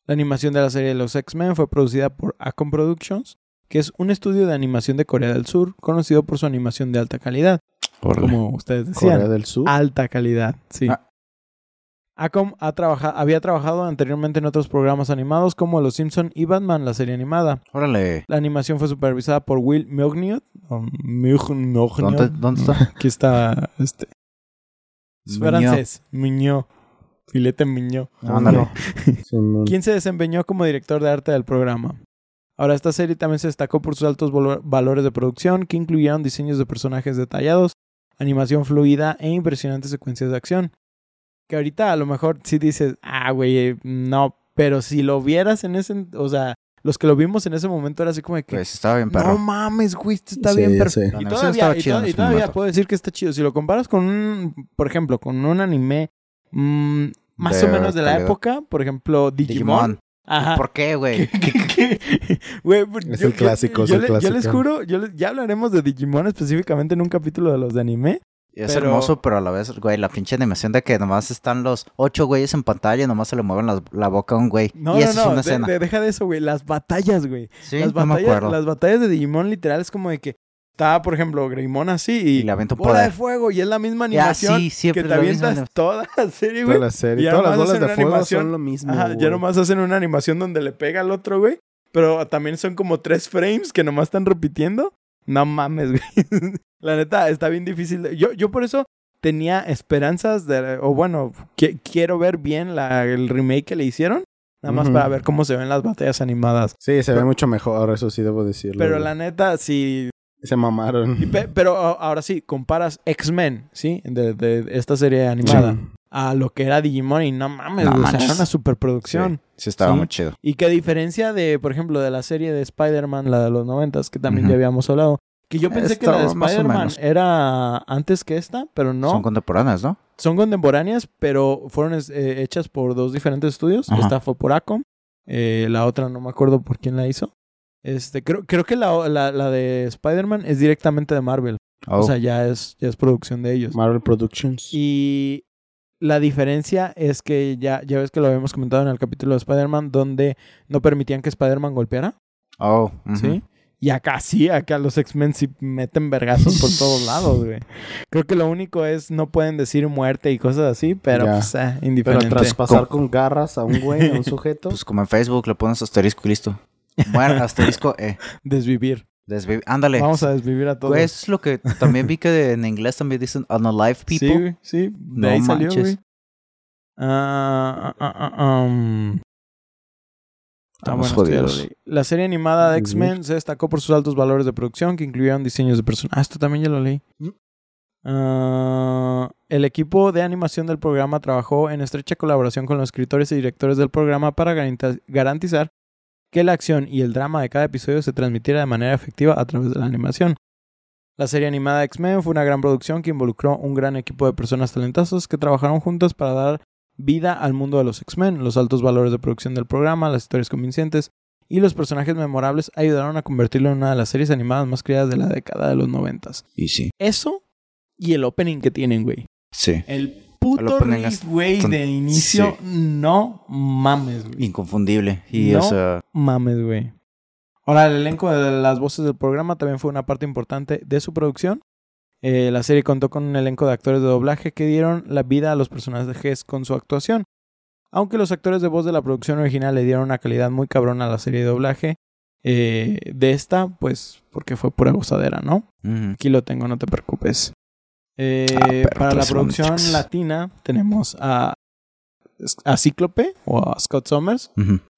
La animación de la serie de los X-Men fue producida por Acom Productions, que es un estudio de animación de Corea del Sur, conocido por su animación de alta calidad, Como ustedes decían. Corea del Sur. Alta calidad, sí. Ah. Acom ha trabaja- había trabajado anteriormente en otros programas animados como Los Simpson y Batman, la serie animada. Órale. La animación fue supervisada por Will Miogniot. ¿Dónde, dónde está? Aquí está, este, es francés, Miño, filete Miño. Ándale. <laughs> Simón. quien se desempeñó como director de arte del programa. Ahora, esta serie también se destacó por sus altos valo- valores de producción, que incluyeron diseños de personajes detallados, animación fluida e impresionantes secuencias de acción. Que ahorita a lo mejor sí dices, ah, güey, eh, no, pero si lo vieras en ese, o sea, los que lo vimos en ese momento era así como de que, Pues estaba bien no perro. mames, güey, esto está Sí, bien sé. La Y todavía, estaba y todavía puedo decir que está chido. Si lo comparas con un, por ejemplo, con un anime mm, más De o menos de la calidad. época, por ejemplo, Digimon. Digimon. Ajá. ¿Por qué, güey? <laughs> Güey, pues, Es yo- el clásico, es yo, el le- yo les clásico. juro, yo les- ya hablaremos de Digimon específicamente en un capítulo de los de anime. Es Pero- hermoso, pero a la vez, güey, la pinche animación de que nomás están los ocho güeyes en pantalla y nomás se le mueven las- la boca a un güey. No, y no, esa no, es una de- escena. de- deja de eso, güey. Las batallas, güey. sí, las, no me acuerdo. las batallas de Digimon literal es como de que está, por ejemplo, Greymon así y, Y le avienta un bola de poder. fuego y es la misma Ya, animación sí, siempre que te la avientas anim- toda la <laughs> serie, Toda güey. la serie. Y ya Todas las bolas hacen de una fuego animación. son lo mismo. Ajá, ya nomás hacen una animación donde le pega al otro, güey. Pero también son como tres frames que nomás están repitiendo. No mames, <laughs> güey. La neta, está bien difícil. de- Yo, yo por eso tenía esperanzas de... O bueno, que- quiero ver bien la, el remake que le hicieron. Nada más Ujú. para ver cómo se ven las batallas animadas. Sí, se ve Pero- mucho mejor, eso sí debo decirlo. Pero güey. la neta, si... Se mamaron. pe- Pero ahora sí, comparas X-Men, ¿sí? De, de esta serie animada. Sí. A lo que era Digimon y no mames, No güey, o sea, era una superproducción. Sí, sí estaba Sí. muy chido. Y que a diferencia de, por ejemplo, de la serie de Spider-Man, la de los noventas, que también ya habíamos hablado, que yo pensé que la de Spider-Man era antes que esta, pero no. Son Son, contemporáneas, ¿no? contemporáneas, pero fueron eh, hechas por dos diferentes estudios. Ajá. Esta fue por Acom, eh, la otra no me acuerdo por quién la hizo. Este, creo, creo que la, la, la de Spider-Man es directamente de Marvel. Oh, O sea, ya es, ya es producción de ellos. Marvel Productions. Y la diferencia es que ya, ya ves que lo habíamos comentado en el capítulo de Spider-Man, donde no permitían que Spider-Man golpeara. oh. ¿Sí? Y acá sí, acá los X-Men sí meten vergazos por todos lados, güey. Creo que lo único es no pueden decir muerte y cosas así, pero Ya. pues eh, Pero indiferente. traspasar con garras a un güey, a un sujeto. <laughs> Pues como en Facebook le pones asterisco y listo. Bueno, asterisco E. <laughs> Desvivir. Desvi- Ándale. Vamos a desvivir a todos. Güey, eso es lo que también vi que en inglés también dicen unalive people. Sí, sí. De No ahí salió, manches. güey. Ah, ah, ah, ah, um. Ah, Estamos bueno, jodidos. La serie animada de Desvivir. X-Men se destacó por sus altos valores de producción que incluyeron diseños de personajes. Ah, esto también ya lo leí. Ah, el equipo de animación del programa trabajó en estrecha colaboración con los escritores y directores del programa para garantizar que la acción y el drama de cada episodio se transmitiera de manera efectiva a través de la animación. La serie animada X-Men fue una gran producción que involucró un gran equipo de personas talentosas que trabajaron juntas para dar vida al mundo de los X-Men. Los altos valores de producción del programa, las historias convincentes y los personajes memorables ayudaron a convertirlo en una de las series animadas más creadas de la década de los noventas. Y sí. Eso y el opening que tienen, güey. Sí. El puto riff, güey, de inicio, sí. no mames, güey. Inconfundible. Y No. o sea, Mames, güey. Ahora, el elenco de las voces del programa también fue una parte importante de su producción. Eh, la serie contó con un elenco de actores de doblaje que dieron la vida a los personajes con su actuación. Aunque los actores de voz de la producción original le dieron una calidad muy cabrona a la serie de doblaje, eh, de esta, pues, porque fue pura gozadera, ¿no? Aquí lo tengo, no te preocupes. Eh, Ah, perro, para la producción latina tenemos a, a Cíclope o a Scott Summers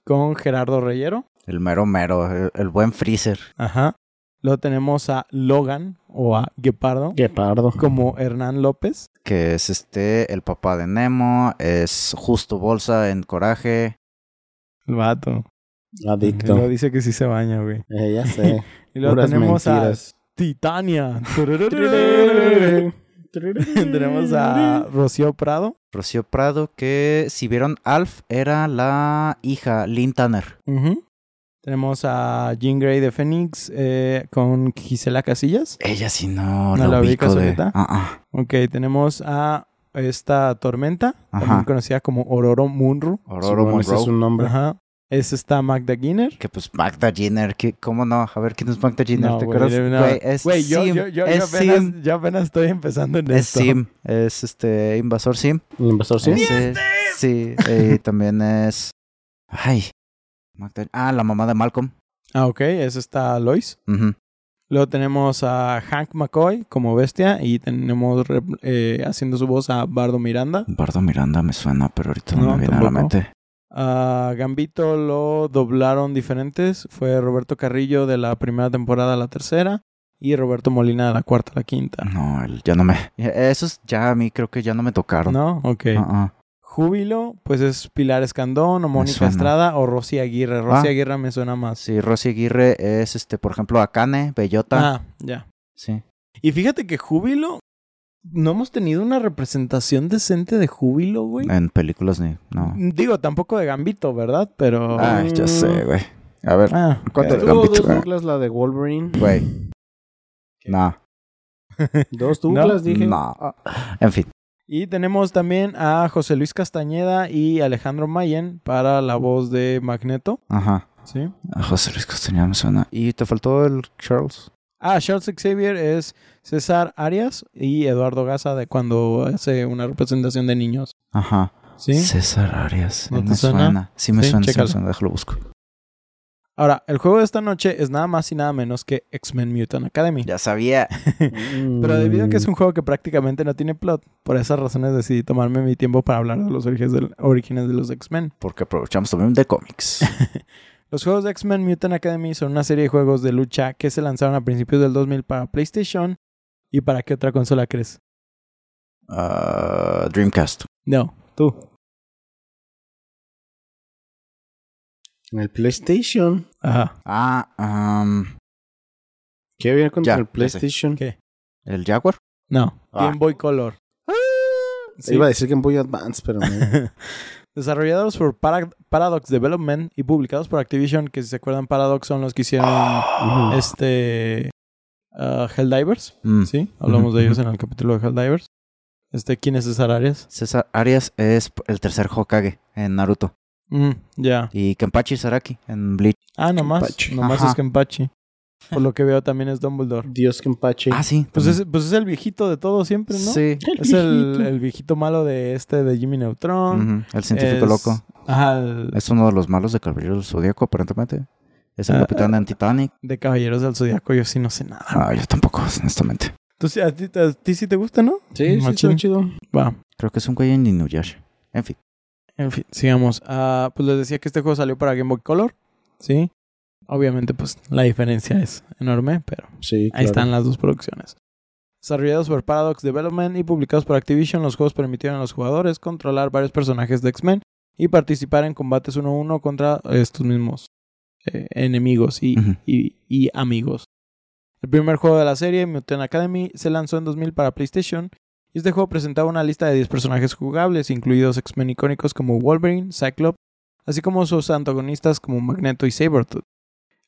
con Gerardo Reyero. El mero mero, el, el buen freezer. Ajá. Luego tenemos a Logan o a Guepardo Guepardo. como Hernán López. Que es este, el papá de Nemo, es justo bolsa en coraje. El vato. Adicto. Dice que sí se baña, güey. Eh, ya sé. <laughs> Y luego Puras tenemos mentiras. a Titania. <laughs> <laughs> tenemos a <laughs> Rocío Prado. Rocío Prado, que si vieron Alf, era la hija, Lynn Tanner. Tenemos a Jean Grey de Phoenix eh, con Gisela Casillas. Ella sí no, ¿No la la ubico de... ah. Ok, tenemos a esta Tormenta, Ajá. también conocida como Ororo Munro. Ese Monroe. es su nombre. Ajá. Es esta Magda Ginner. Que pues Magda que, ¿cómo no? A ver, ¿quién es Magda Jenner? No, ¿Te güey, acuerdas? no. Güey, es Güey, yo, Sim, yo, yo, yo es apenas, Sim, yo apenas estoy empezando en es esto. Sim, es este invasor Sim. El invasor. Ese- Sí, eh, también es. Ay. Magda- Ah, la mamá de Malcolm. Ah, ok, esa está Lois. Luego tenemos a Hank McCoy como bestia y tenemos eh, haciendo su voz a Bardo Miranda. Bardo Miranda me suena, pero ahorita no, No, me viene a la tampoco. mente. A Gambito lo doblaron diferentes. Fue Roberto Carrillo de la primera temporada a la tercera y Roberto Molina de la cuarta a la quinta. No, ya no me. Esos ya a mí creo que ya no me tocaron. ¿No? Ok. Ah, ah. Júbilo, pues es Pilar Escandón o Mónica. Estrada o Rosy Aguirre. Rosy Ah. Aguirre me suena más. Sí, Rosy Aguirre es, este, por ejemplo, Akane, Bellota. Ah, ya. Sí. Y fíjate que Júbilo, no hemos tenido una representación decente de Júbilo, güey. En películas ni. No. Digo, tampoco de Gambito, ¿verdad? Pero... Ay, ya sé, güey. A ver, Ah, ¿cuánto ok. de Tuvo Gambito? dos Douglas, la de Wolverine. Güey. No. <laughs> Dos Douglas, dije. No. En fin. Y tenemos también a José Luis Castañeda y Alejandro Mayen para la voz de Magneto. Ajá. ¿Sí? A José Luis Castañeda me suena. ¿Y te faltó el Charles? Ah, Charles Xavier es César Arias y Eduardo Gaza de cuando hace una representación de niños. Ajá. ¿Sí? César Arias. ¿No te me suena? suena? Sí me Sí, suena, sí me chécalo. suena. Déjalo busco. Ahora, el juego de esta noche es nada más y nada menos que X-Men Mutant Academy. Ya sabía. <laughs> Pero debido a que es un juego que prácticamente no tiene plot, por esas razones decidí tomarme mi tiempo para hablar de los orígenes de los X-Men. Porque aprovechamos también de cómics. <laughs> Los juegos de X-Men Mutant Academy son una serie de juegos de lucha que se lanzaron a principios del 2000 para PlayStation. ¿Y para qué otra consola crees? Ah, Dreamcast. No, tú. En el PlayStation. Ajá. Ah, um, ¿Qué viene con Ya, el. PlayStation? ¿Qué? el Jaguar. No, Ah. Game Boy Color. Sí. Iba a decir Game Boy Advance, pero no. <laughs> Desarrollados por Para- Paradox Development y publicados por Activision, que si se acuerdan, Paradox son los que hicieron <gasps> este ah, Helldivers. Mm. Sí, hablamos de ellos en el capítulo de Helldivers. Este, ¿quién es César Arias? César Arias es el tercer Hokage en Naruto. Mm, ya. Y Kenpachi Saraki en Bleach. Ah, nomás. Kenpachi. Nomás Ajá. es Kenpachi. Por lo que veo también es Dumbledore. Dios Kenpachi. Ah, sí. Pues es, pues es el viejito de todo siempre, ¿no? Sí. Es el, el viejito malo de este de Jimmy Neutron. El científico Es- loco. Ajá, el- Es uno de los malos de Caballero del Zodíaco, aparentemente. Es el Ah, capitán en Titanic. de Caballeros del Zodiaco yo sí no sé nada. Ah, yo tampoco, honestamente. ¿Tú sí- a, ti, a ti sí te gusta, ¿no? Sí, sí, Machín. está chido. Va. Creo que es un güey en Inuyasha. En fin. En fin, sigamos. Ah, pues les decía que este juego salió para Game Boy Color. Sí. Obviamente, pues la diferencia es enorme, pero Sí, ahí están las dos producciones. Desarrollados por Paradox Development y publicados por Activision, los juegos permitieron a los jugadores controlar varios personajes de X-Men y participar en combates uno a uno contra estos mismos eh, enemigos y- y amigos. El primer juego de la serie, Mutant Academy, se lanzó en 2000 para PlayStation y este juego presentaba una lista de 10 personajes jugables, incluidos X-Men icónicos como Wolverine, Cyclops, así como sus antagonistas como Magneto y Sabretooth.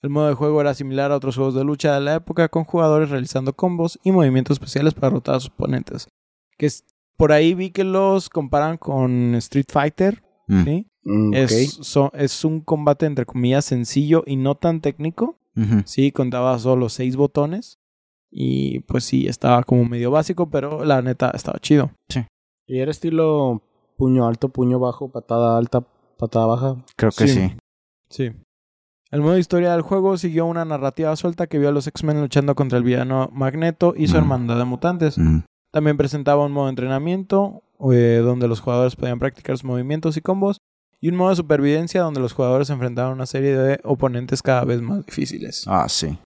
El modo de juego era similar a otros juegos de lucha de la época, con jugadores realizando combos y movimientos especiales para derrotar a sus oponentes. Que es, por ahí vi que los comparan con Street Fighter, Mm. ¿sí? Mm. Es, so- es un combate entre comillas sencillo y no tan técnico. Sí, contaba solo seis botones. Y pues sí, estaba como medio básico, pero la neta estaba chido. ¿Y era estilo puño alto, puño bajo, patada alta, patada baja? Creo que Sí. sí. Sí. El modo historia del juego siguió una narrativa suelta que vio a los X-Men luchando contra el villano Magneto y su Mm. hermandad de mutantes. Mm. También presentaba un modo de entrenamiento eh, donde los jugadores podían practicar sus movimientos y combos y un modo de supervivencia donde los jugadores se enfrentaban a una serie de oponentes cada vez más difíciles. Ah, sí.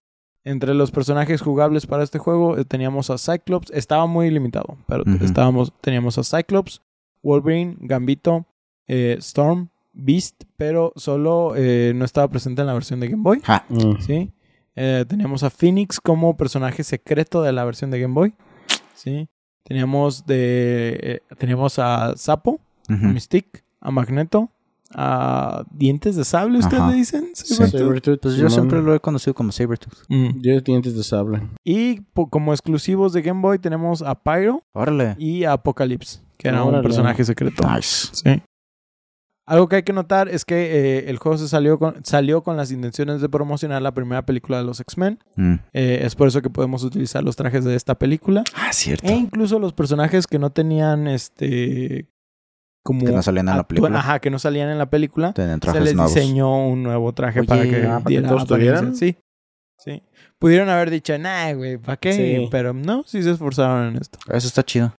Entre los personajes jugables para este juego eh, teníamos a Cyclops, estaba muy limitado, pero estábamos, teníamos a Cyclops, Wolverine, Gambito, eh, Storm, Beast, pero solo eh, no estaba presente en la versión de Game Boy. Ja. Mm. ¿sí? Eh, teníamos a Phoenix como personaje secreto de la versión de Game Boy. ¿sí? Teníamos, de, eh, teníamos a Sapo, a. Mystique, a Magneto, a Dientes de Sable, ¿ustedes Ajá. le dicen? Sí. Sabretooth. Sabretooth, Pues yo siempre lo he conocido como Sabretooth. Mm. Yo dientes de sable. Y como exclusivos de Game Boy tenemos a Pyro Órale. y a Apocalypse, que era un personaje secreto. Nice. Sí. Algo que hay que notar es que eh, el juego se salió con, salió con las intenciones de promocionar la primera película de los X-Men. Mm. Eh, es por eso que podemos utilizar los trajes de esta película. Ah, cierto. E incluso los personajes que no tenían este como Que no salían en la película. Ajá, que no salían en la película. Tenían Se les nuevos. diseñó un nuevo traje Oye, para que ah, ¿para que diera todos apariencia. tuvieran? Sí. Sí. Pudieron haber dicho, nah, güey, ¿para qué? Sí. Pero no, sí se esforzaron en esto. Eso está chido.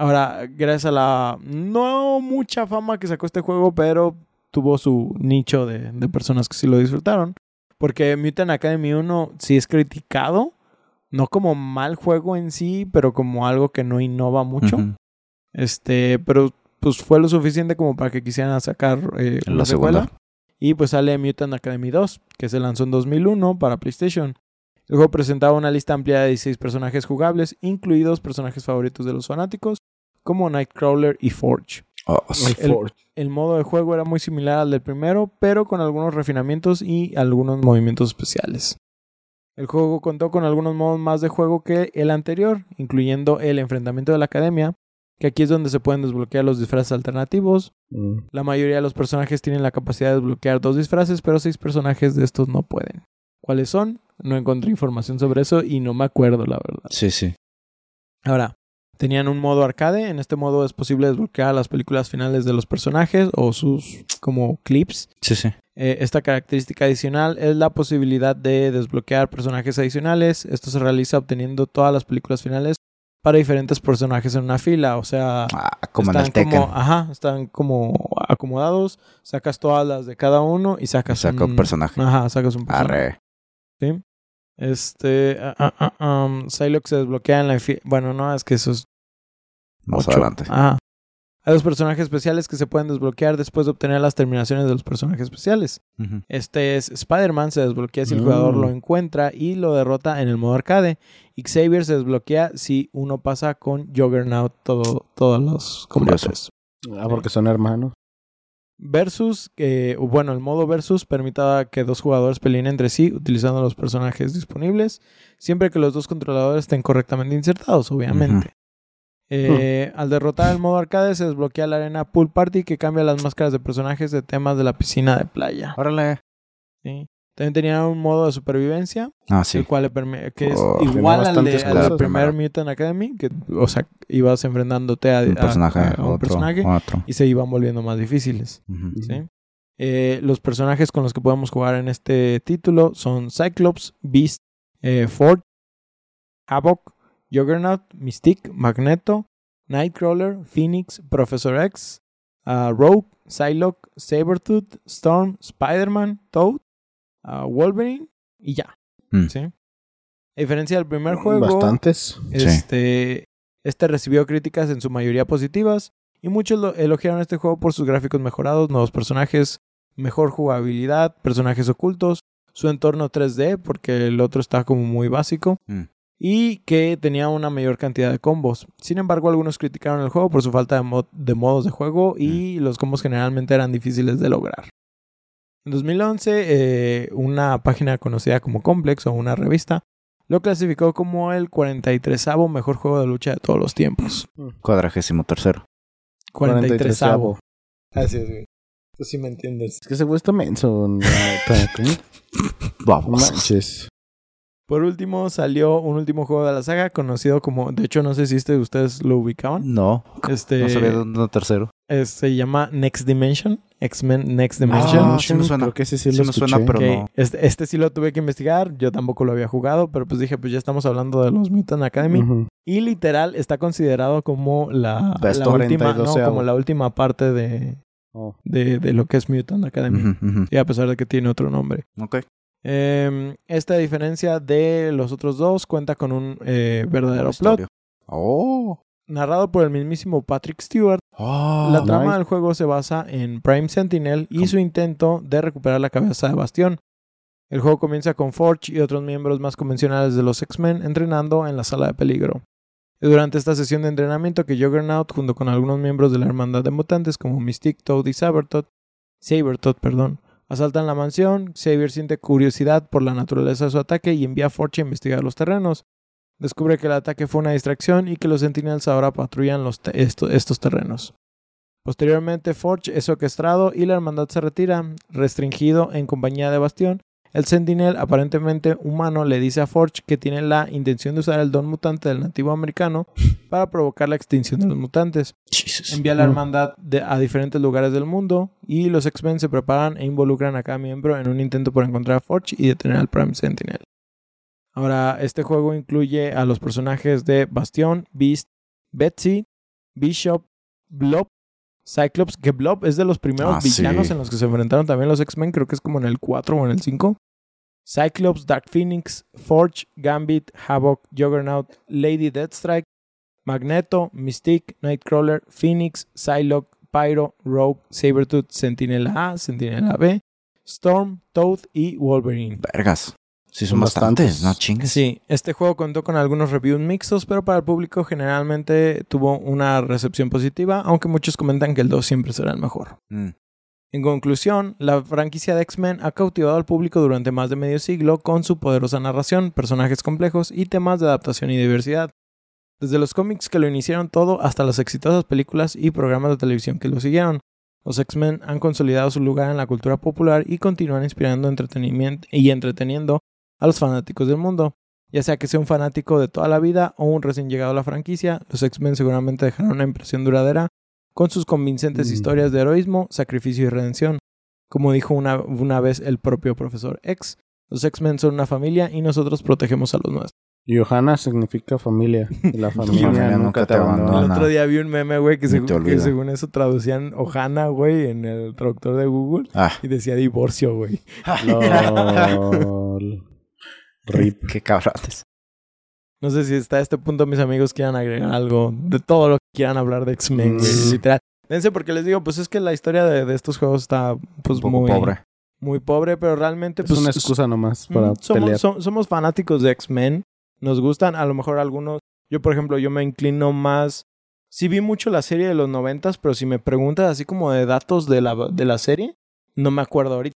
Ahora, gracias a la no mucha fama que sacó este juego, pero tuvo su nicho de, de personas que sí lo disfrutaron. Porque Mutant Academy 1 sí es criticado, no como mal juego en sí, pero como algo que no innova mucho. Este, pero pues fue lo suficiente como para que quisieran sacar eh, la secuela. segunda. Y pues sale Mutant Academy 2, que se lanzó en 2001 para PlayStation. El juego presentaba una lista amplia de 16 personajes jugables, incluidos personajes favoritos de los fanáticos, como Nightcrawler y Forge. Oh, sí. El El- Forge. El modo de juego era muy similar al del primero, pero con algunos refinamientos y algunos movimientos especiales. El juego contó con algunos modos más de juego que el anterior, incluyendo el enfrentamiento de la academia, que aquí es donde se pueden desbloquear los disfraces alternativos. Mm. La mayoría de los personajes tienen la capacidad de desbloquear dos disfraces, pero seis personajes de estos no pueden. ¿Cuáles son? No encontré información sobre eso y no me acuerdo, la verdad. Sí, sí. Ahora, tenían un modo arcade. En este modo es posible desbloquear las películas finales de los personajes o sus como clips. Sí, sí. Eh, esta característica adicional es la posibilidad de desbloquear personajes adicionales. Esto se realiza obteniendo todas las películas finales para diferentes personajes en una fila. O sea, Ah, como están como, ajá, están como acomodados. Sacas todas las de cada uno y sacas Saca un personaje. Ajá, sacas un personaje. Arre. ¿sí? Este, ah, ah, ah, um, Psylocke se desbloquea en la Bueno, no, es que eso es Más ocho. adelante. Ajá. Hay dos personajes especiales que se pueden desbloquear después de obtener las terminaciones de los personajes especiales. Este es Spider-Man, se desbloquea si el Mm. jugador lo encuentra y lo derrota en el modo arcade. Y Xavier se desbloquea si uno pasa con Juggernaut todo, todos los Curioso. combates. Ah, porque son hermanos. Versus, o bueno, el modo versus permite que dos jugadores peleen entre sí utilizando los personajes disponibles, siempre que los dos controladores estén correctamente insertados, obviamente. Eh, Al derrotar el modo arcade se desbloquea la arena Pool Party que cambia las máscaras de personajes de temas de la piscina de playa. Órale. ¿sí? También tenía un modo de supervivencia, Ah, sí. el cual le que es Oh, igual al, de, al primer. Mutant Academy, que, o sea, ibas enfrentándote a, Un personaje, a- a un otro, personaje otro. y se iban volviendo más difíciles. Eh, los personajes con los que podemos jugar en este título son Cyclops, Beast, eh, Ford, Havoc, Juggernaut, Mystique, Magneto, Nightcrawler, Phoenix, Professor X, ah, Rogue, Psylocke, Sabretooth, Storm, Spider-Man, Toad, ah, Wolverine y ya. Mm. ¿sí? A diferencia del primer juego, Bastantes. este, este recibió críticas en su mayoría positivas y muchos lo- elogiaron este juego por sus gráficos mejorados, nuevos personajes, mejor jugabilidad, personajes ocultos, su entorno 3D porque el otro está como muy básico Mm. Y que tenía una mayor cantidad de combos. Sin embargo, algunos criticaron el juego por su falta de, mod- de modos de juego y los combos generalmente eran difíciles de lograr. En 2011, eh, una página conocida como Complex o una revista lo clasificó como el 43avo mejor juego de lucha de todos los tiempos. Cuadragésimo tercero. 43avo. Así es, güey. Tú sí me entiendes. Es que ese güey está menso. <laughs> <laughs> Vamos. manches. Por último, salió un último juego de la saga conocido como, de hecho no sé si este ustedes lo ubicaban. No. Este No sabía dónde tercero. eh, se llama Next Dimension, X-Men Next Dimension. Ah, sí me suena. Creo que ese sí, Sí lo me suena, pero- no. Este, este sí lo tuve que investigar, yo tampoco lo había jugado, pero pues dije, pues ya estamos hablando de los Mutant Academy. Y literal está considerado como la, última, no, 42avo. como la última parte de, Oh. de, de lo que es Mutant Academy. Y a pesar de que tiene otro nombre. Ok. Eh, esta diferencia de los otros dos cuenta con un eh, verdadero plot. Oh. Narrado por el mismísimo Patrick Stewart, Oh. la trama nice. del juego se basa en Prime Sentinel y su intento de recuperar la cabeza de Bastión. El juego comienza con Forge y otros miembros más convencionales de los X-Men entrenando en la sala de peligro. Durante esta sesión de entrenamiento que Juggernaut, junto con algunos miembros de la hermandad de mutantes como Mystique, Toad y Sabertooth, Sabertooth, perdón, asaltan la mansión. Xavier siente curiosidad por la naturaleza de su ataque y envía a Forge a investigar los terrenos. Descubre que el ataque fue una distracción y que los Sentinels ahora patrullan estos terrenos. Posteriormente, Forge es secuestrado y la hermandad se retira, restringido en compañía de Bastión, el Sentinel, aparentemente humano, le dice a Forge que tiene la intención de usar el don mutante del nativo americano para provocar la extinción de los mutantes. Envía a la hermandad de- a diferentes lugares del mundo y los X-Men se preparan e involucran a cada miembro en un intento por encontrar a Forge y detener al Prime Sentinel. Ahora, este juego incluye a los personajes de Bastión, Beast, Betsy, Bishop, Blob, Cyclops, que Blob es de los primeros Ah, villanos sí. en los que se enfrentaron también los X-Men, creo que es como en el 4 o en el 5. Cyclops, Dark Phoenix, Forge, Gambit, Havoc, Juggernaut, Lady Deathstrike, Magneto, Mystique, Nightcrawler, Phoenix, Psylocke, Pyro, Rogue, Sabretooth, Sentinela A, Sentinela B, Storm, Toad y Wolverine. Vergas. Sí, son Son bastantes, bastantes. no chingues. Sí, este juego contó con algunos reviews mixtos, pero para el público generalmente tuvo una recepción positiva, aunque muchos comentan que el 2 siempre será el mejor. Mm. En conclusión, la franquicia de X-Men ha cautivado al público durante más de medio siglo con su poderosa narración, personajes complejos y temas de adaptación y diversidad. Desde los cómics que lo iniciaron todo hasta las exitosas películas y programas de televisión que lo siguieron, los X-Men han consolidado su lugar en la cultura popular y continúan inspirando entretenimiento y entreteniendo a los fanáticos del mundo. Ya sea que sea un fanático de toda la vida o un recién llegado a la franquicia, los X-Men seguramente dejarán una impresión duradera con sus convincentes Mm. historias de heroísmo, sacrificio y redención. Como dijo una, una vez el propio profesor X, los X-Men son una familia y nosotros protegemos a los nuestros. Johanna significa familia. Y la <laughs> familia, familia nunca te abandona. El otro día vi un meme, güey, que, según eso traducían Ohana, güey, en el traductor de Google Ah. y decía divorcio, güey. <laughs> Rip. <laughs> Qué cabrones. No sé si hasta este punto mis amigos quieran agregar algo de todo lo que quieran hablar de X-Men, Mm. literal. Dense porque les digo, pues es que la historia de, de estos juegos está pues Un poco muy pobre. muy pobre, pero realmente Es pues una excusa nomás para Mm, somos, pelear. som- somos fanáticos de X-Men. Nos gustan, a lo mejor algunos. Yo, por ejemplo, yo me inclino más. Sí vi mucho la serie de los noventas, pero si me preguntas así como de datos de la, de la serie, no me acuerdo ahorita.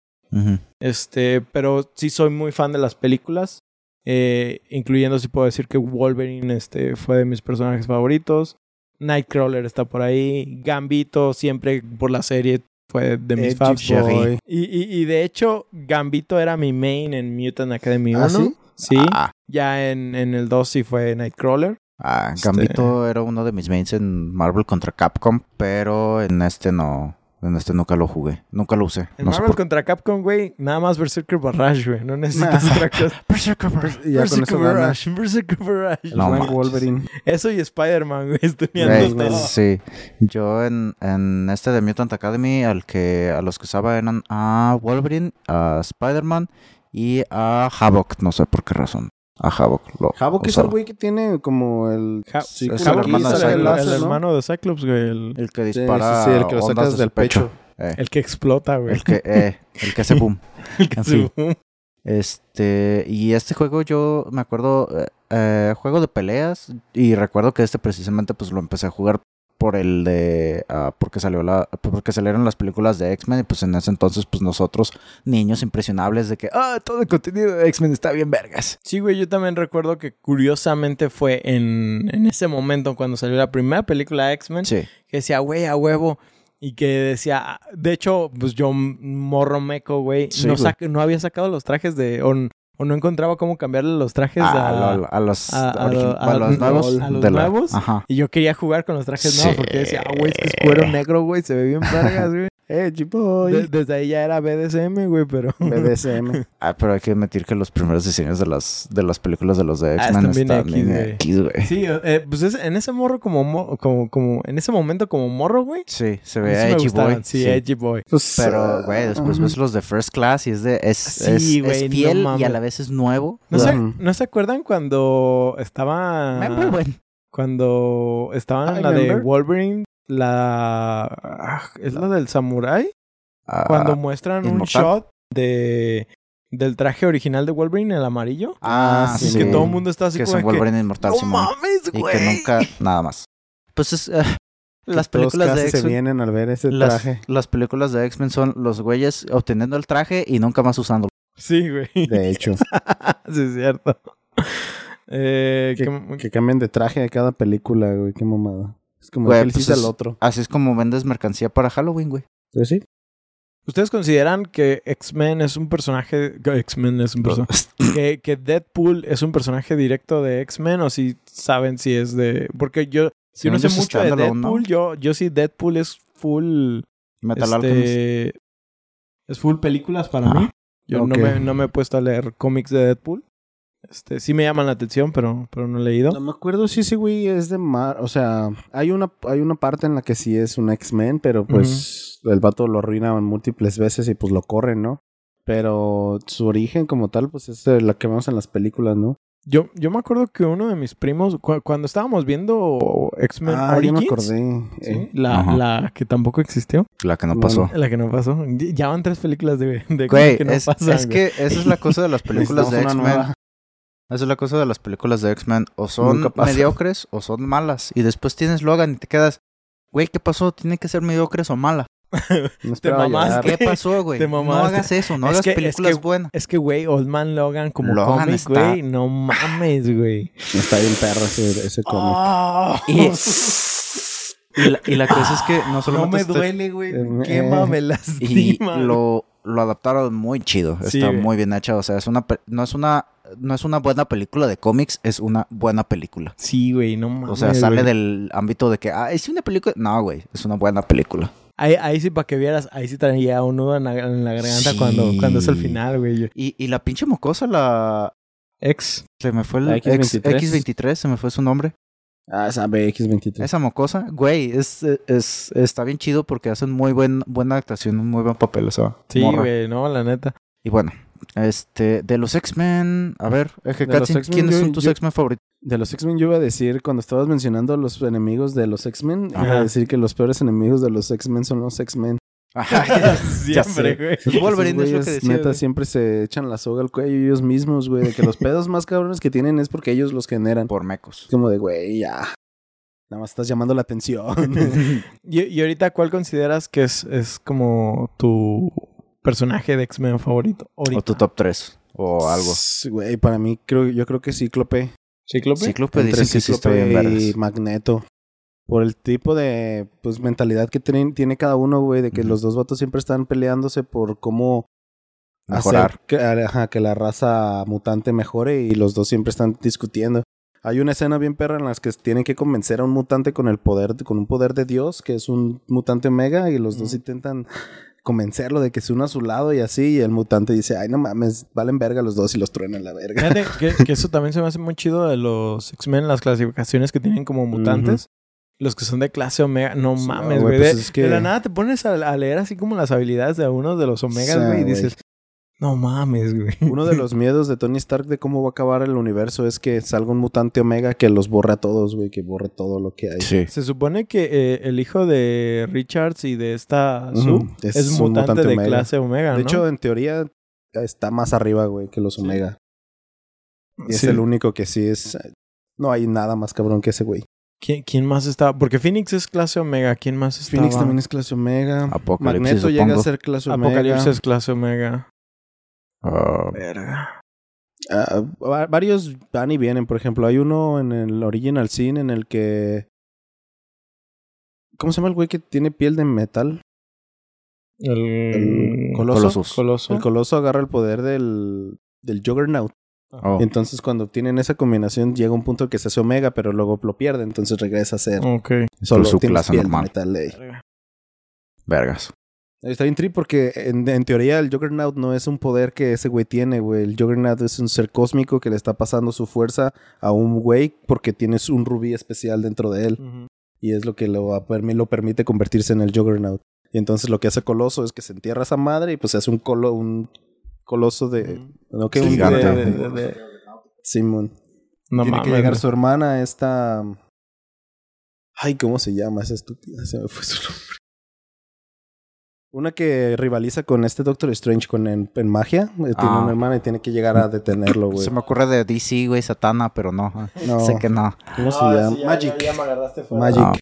Este, pero sí soy muy fan de las películas. eh, incluyendo, si puedo decir que Wolverine este, fue de mis personajes favoritos. Nightcrawler está por ahí. Gambito, siempre por la serie, fue de mis favoritos. Y, y, y de hecho, Gambito era mi main en Mutant Academy 1. ¿Ah, sí? Sí. Ah, Ya en, en el 2 sí fue Nightcrawler. ah, Este- Gambito era uno de mis mains en Marvel contra Capcom, pero en este no. En este nunca lo jugué. Nunca lo usé. En no Marvel por contra Capcom, güey, nada más Berserker Barrage, güey. No necesitas otra cosa. <laughs> Ya con Berserker. Barrage, Berserker Barrage. El No. Wolverine. Eso y Spider-Man, güey. Viendo Güey, todo. sí. Yo en, en este de Mutant Academy, al que a los que usaba eran a Wolverine, a Spider-Man y a Havoc. No sé por qué razón. A Havoc. Lo Havoc es el güey que tiene como el... Ja- sí, es el hermano de el, Cyclops, el ¿no? hermano de Cyclops, güey. El, El que dispara. sí, sí, el que lo sacas de del pecho. pecho. Eh, el que explota, güey. el que, eh, el que hace boom. <laughs> El que sí. se- Este, y este juego yo me acuerdo, eh, eh, juego de peleas, y recuerdo que este precisamente pues lo empecé a jugar por el de, ah, porque salió la, porque salieron las películas de X-Men, y pues en ese entonces pues nosotros, niños impresionables de que, ah, todo el contenido de X-Men está bien vergas. Sí, güey, yo también recuerdo que curiosamente fue en, en ese momento cuando salió la primera película de X-Men Sí, que decía, güey, a huevo. Y que decía, de hecho, pues yo, morro meco, güey, Sí, no, güey. sac- no había sacado los trajes de. O, o no encontraba cómo cambiarle los trajes a, a, lo- a los, a- a los nuevos. a los de la- nuevos. Ajá. Y yo quería jugar con los trajes nuevos porque decía, ah, güey, es que es cuero negro, güey, se ve bien vergas, güey. <laughs> Edgy boy. De- desde ahí ya era BDSM, güey, pero. <laughs> BDSM. Ah, pero hay que admitir que los primeros diseños de las, de las películas de los de Ah, X-Men están bien están X, bien güey. X, güey. Sí, eh, pues es- en ese morro como, mo- como, como, en ese momento como morro, güey. Sí, se ve sí me Edgy. Boy. Sí, Edgy Boy. Pues, Pero, güey, después ajá. ves los de First Class y es de. Es, Sí, es- es no fiel y a la vez es nuevo. ¿No se, Ujú. ¿No se acuerdan cuando estaba... Remember when- Cuando estaban en la de. Wolverine, la... ah, ¿Es la del Samurai? Ah, Cuando muestran un Inmortal. shot de... Del traje original de Wolverine, el amarillo. Ah, Ah, sí. que todo el mundo está así Que es como un de que, Wolverine inmortal, ¡No Simón. mames, Y güey! que nunca. Nada más. Pues es. que las películas de casi se X-Men. vienen al ver ese Las, traje. las películas de X-Men son los güeyes obteniendo el traje y nunca más usándolo. Sí, güey. De hecho. <laughs> sí, es cierto. Eh, que, ¿qué- que cambien de traje de cada película, güey. Qué mamada. Es como Güey, pues hiciste es- al otro. Así es como vendes mercancía para Halloween, güey. Pues sí. ¿Ustedes consideran que X-Men es un personaje... X-Men es un personaje... <coughs> que, que Deadpool es un personaje directo de X-Men o si saben si es de... Porque yo... Si no sé yo mucho de. Deadpool, yo, yo sí Deadpool es full... Metal este, es full películas para Ah, mí. Yo ok. no, me, no me he puesto a leer cómics de Deadpool. Este, sí me llaman la atención, pero, pero no he leído. No me acuerdo si ese güey es de Mar... O sea, hay una, hay una parte en la que sí es un X-Men, pero pues el vato lo arruina múltiples veces y pues lo corren, ¿no? Pero su origen como tal, pues es la que vemos en las películas, ¿no? Yo, yo me acuerdo que uno de mis primos, cu- cuando estábamos viendo X-Men Ah, ya me Origins, acordé. ¿sí? Eh, la, la que tampoco existió, La que no Bueno. pasó. la que no pasó. Ya van tres películas de, de Güey, que no es, pasan. es güey. que esa es la cosa de las películas de X-Men. Esa es la cosa de las películas de X-Men. O son mediocres o son malas. Y después tienes Logan y te quedas, güey, ¿qué pasó? Tiene que ser mediocres o mala. <laughs> No esperaba mamaste. ¿Qué pasó, güey? Te No hagas eso, no Es hagas que- es películas que- buenas. Es que, güey, Old Man Logan como Logan cómic, está- güey, no mames, güey. Está bien perro ese, ese cómic. Ah. Y, <laughs> y la, y la cosa es que no no solamente me duele, güey. Me quema, <laughs> me Y lastima. lo, lo adaptaron muy chido. Está muy bien hecho. O sea, es una, no, es una, no es una buena película de cómics, es una buena película. Sí, güey, no mames. O sea, sale güey. del ámbito de que, ah, es una película. No, güey, es una buena película. Ahí, ahí sí, para que vieras, ahí sí traía un nudo en la, en la garganta Sí. cuando, cuando es el final, güey. Y, y la pinche mocosa, la. Ex. Se me fue el. La X- X23. X23, se me fue su nombre. Ah, sabe X23. Esa mocosa, güey, es, es, está bien chido porque hacen muy buen, buena actuación, un muy buen papel, o sea. Sí, morra. güey, no, la neta. Y bueno, este, de los X-Men, a ver, Eje ¿quiénes yo- son tus X-Men favoritos? De los X-Men yo iba a decir, cuando estabas mencionando a los enemigos de los X-Men, iba a decir que los peores enemigos de los X-Men son los X-Men. <laughs> <laughs> Siempre, güey. Wolverine es lo que decía. Neta, güey. siempre se echan la soga al cuello ellos mismos, güey. De que los pedos más cabrones que tienen es porque ellos los generan. Por mecos. Como de, güey, ya. Nada más estás llamando la atención. <laughs> Y, y ahorita, ¿cuál consideras que es, es como tu personaje de X-Men favorito? Ahorita. O tu top 3, o algo. Güey, para mí, creo, yo creo que Cíclope. ¿Cíclope? Cíclope Entre dice que sí está Cíclope bien y. Magneto. Por el tipo de pues mentalidad que tienen- tiene cada uno, güey, de que los dos vatos siempre están peleándose por cómo Mejorar. hacer que, ajá, que la raza mutante mejore y los dos siempre están discutiendo. Hay una escena bien perra en las que tienen que convencer a un mutante con el poder, con un poder de Dios, que es un mutante omega, y los dos intentan convencerlo de que se una a su lado y así, y el mutante dice, ay no mames, valen verga los dos y los truenan la verga. Fíjate que, <laughs> que eso también se me hace muy chido de los X-Men, las clasificaciones que tienen como mutantes. Los que son de clase Omega, no mames, güey. pues de, es que- de la nada te pones a, a leer así como las habilidades de uno de los Omegas, güey, y dices, no mames, güey. Uno de los miedos de Tony Stark de cómo va a acabar el universo es que salga un mutante omega que los borre a todos, güey, que borre todo lo que hay. Sí. Se supone que eh, el hijo de Richards y de esta es es, un mutante, mutante de Omega. clase Omega, De hecho, en teoría está más arriba, güey, que los omega. Y es Sí. el único que sí es... No hay nada más cabrón que ese güey. ¿Quién, quién más estaba? Porque Phoenix es clase Omega. ¿Quién más estaba? Phoenix también es clase omega. Apocalipsis, Magneto llega a ser clase omega. Apocalipsis es clase Omega. Ah, Verga. Ah, va- varios van y vienen. Por ejemplo, hay uno en el Original Sin en el que... ¿Cómo se llama el güey que tiene piel de metal? El, El Coloso. El coloso agarra el poder del, del Juggernaut. Oh. Y entonces cuando tienen esa combinación llega un punto que se hace omega, pero luego lo pierde. Entonces regresa a ser solo su clase piel de normal. metal. eh. Vergas. Está bien tri porque en, en teoría el Juggernaut no es un poder que ese güey tiene, güey. El Juggernaut es un ser cósmico que le está pasando su fuerza a un güey porque tienes un rubí especial dentro de él. Y es lo que lo, lo permite convertirse en el Juggernaut. Y entonces lo que hace Coloso es que se entierra a esa madre y pues se hace un, colo, un coloso de... ¿no? que Sí, un gigante. de- de- de- de- Simón. No Tiene mames. que llegar su hermana, esta... Ay, ¿cómo se llama esa estúpida? Se me fue su nombre. Una que rivaliza con este Doctor Strange con en, en magia. eh, Tiene Ah. una hermana y tiene que llegar a detenerlo, güey. Se me ocurre de DC, güey, Satana, pero no. No. <laughs> Sé que no. ¿Cómo se llama? Magic. Magic. Ah.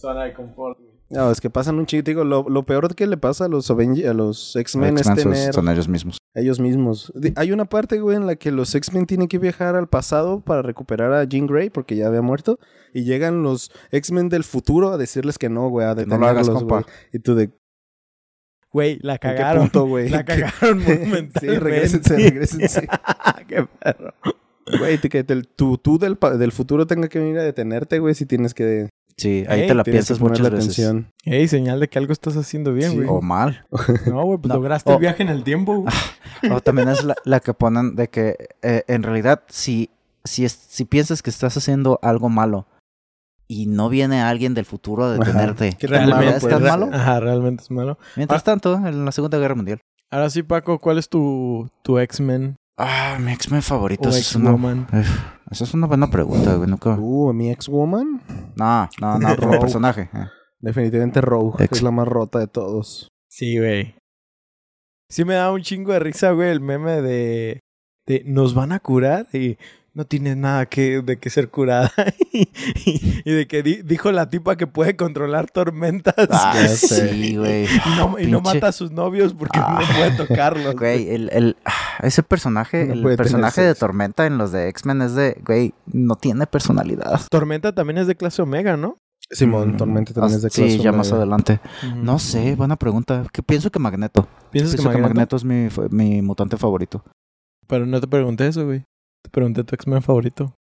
Zona de confort, güey. No, es que pasan un chico. Digo, lo, lo peor que le pasa a los, a los X-Men es tener son ellos mismos. ellos mismos. Hay una parte, güey, en la que los X-Men tienen que viajar al pasado para recuperar a Jean Grey porque ya había muerto. Y llegan los X-Men del futuro a decirles que no, güey, a Que no lo hagas, detenerlos, compa. Y tú de... Güey, la ¿En qué cagaron. punto, güey? La cagaron <laughs> monumentalmente. Sí, regrésense, <laughs> regrésense. Qué perro. Güey, que el, tú, tú del, del futuro tenga que venir a detenerte, güey, si tienes que... Sí, ahí Ey, te la piensas muchas veces. atención. Ey, señal de que algo estás haciendo bien, Sí, güey. O mal. No, güey, pues No. lograste el viaje en el tiempo. güey. <laughs> O también es la, la que ponen de que eh, en realidad si, si, es- si piensas que estás haciendo algo malo y no viene alguien del futuro a Ajá. detenerte, ¿Qué ¿en tan realidad malo, es pues? tan malo? Ajá, realmente es malo. Mientras Ah. tanto, en la Segunda Guerra Mundial. Ahora sí, Paco, ¿cuál es tu, tu X-Men Ah, mi X-Men favorito. o es, una, X-Woman? esa es una buena pregunta, güey. Nunca... Uh, mi ex-woman. No, no, no, <laughs> como Rogue. personaje. eh. Definitivamente Rogue. Ex- Es la más rota de todos. Sí, güey. Sí me da un chingo de risa, güey, el meme de, de nos van a curar y no tienes nada que, de que ser curada. <laughs> y, y de que di- dijo la tipa que puede controlar tormentas. Ah, <laughs> sí, güey. y no, y no pinche- mata a sus novios porque Ah. no puede tocarlos. Güey, el, el, ah, ese personaje, No el personaje de. Tormenta en los de X-Men es de, güey, no tiene personalidad. Tormenta también es de clase Omega, ¿no? Simón, Mm, Tormenta también es de Sí, clase ya más Omega. adelante. No sé, buena pregunta. ¿Qué pienso que Magneto? ¿Piensas que Pienso que Magneto? Magneto es mi, fue- mi mutante favorito. Pero no te pregunté eso, güey. Te pregunté tu X-Men favorito.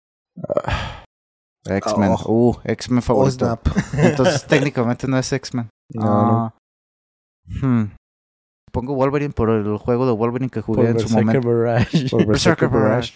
X-Men. Oh. Uh, X-Men Oh, favorito. snap. <laughs> Entonces técnicamente no es X-Men. <laughs> No, no. Ah. Hmm. Pongo Wolverine por el juego de Wolverine que jugué en su momento. Barrage. Por Berserker Barrage.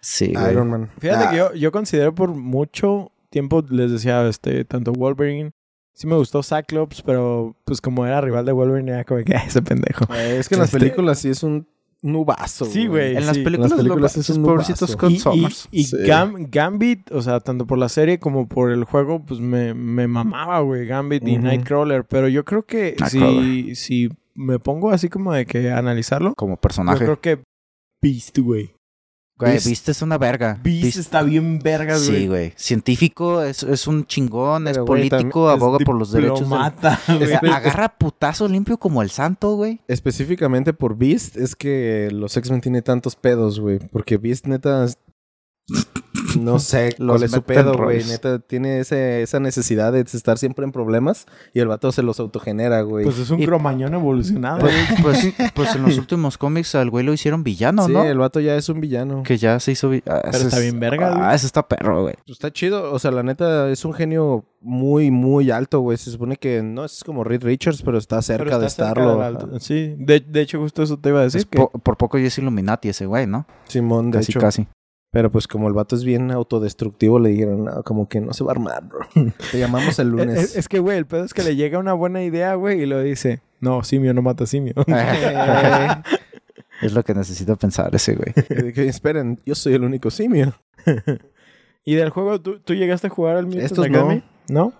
Sí, güey. Iron Man. Fíjate Ah, que yo, yo considero por mucho tiempo, les decía, este, tanto Wolverine. Sí me gustó Cyclops, pero pues como era rival de Wolverine, era como que "Ah, ese pendejo. eh, Es que en las Este- películas sí es un nubazo. Sí, güey. En las sí. películas, En las películas lo- es un nubazo. Scott Y, y, Summers. y Sí. Gam- Gambit, o sea, tanto por la serie como por el juego, pues me, me mamaba, güey, Gambit y Ujú. Nightcrawler. Pero yo creo que si, si me pongo así como de que analizarlo, Como yo personaje. creo que Beast, güey. Güey, Beast- Beast es una verga. Beast, Beast- está bien vergas, güey. Sí, güey. Científico, es, es un chingón, es güey, político, Es aboga por los derechos. O güey. sea, Es- agarra putazo limpio como el santo, güey. Específicamente por Beast es que los X-Men tienen tantos pedos, güey. Porque Beast, neta, es- no <laughs> sé cuál es su pedo, güey. Neta, tiene ese, esa necesidad de estar siempre en problemas y el vato se los autogenera, güey. Pues es un Y- cromañón evolucionado. Pues, <laughs> pues, pues en los últimos cómics al güey lo hicieron villano, sí, ¿no? el vato ya es un villano. Que ya se hizo... Ah, Pero está es- bien verga, Ah, güey. ese está perro, güey. Pues está chido. O sea, la neta es un genio muy, muy alto, güey. Se supone que no es como Reed Richards, pero está cerca Pero de está estarlo. Sí, de, de hecho justo eso te iba a decir. Es que po- por poco ya es Illuminati ese güey, ¿no? Simón, de casi, hecho. casi. Pero pues como el vato es bien autodestructivo, le dijeron, no, como que no se va a armar, bro. <laughs> Te llamamos el Es, lunes. es- es que, güey, el pedo es que le llega una buena idea, güey, y lo dice. No, simio no mata simio. <laughs> <laughs> es lo que necesito pensar ese güey. Que, esperen, yo soy el único simio. y del juego, ¿tú, tú llegaste a jugar al Mutant Estos Academy? ¿No?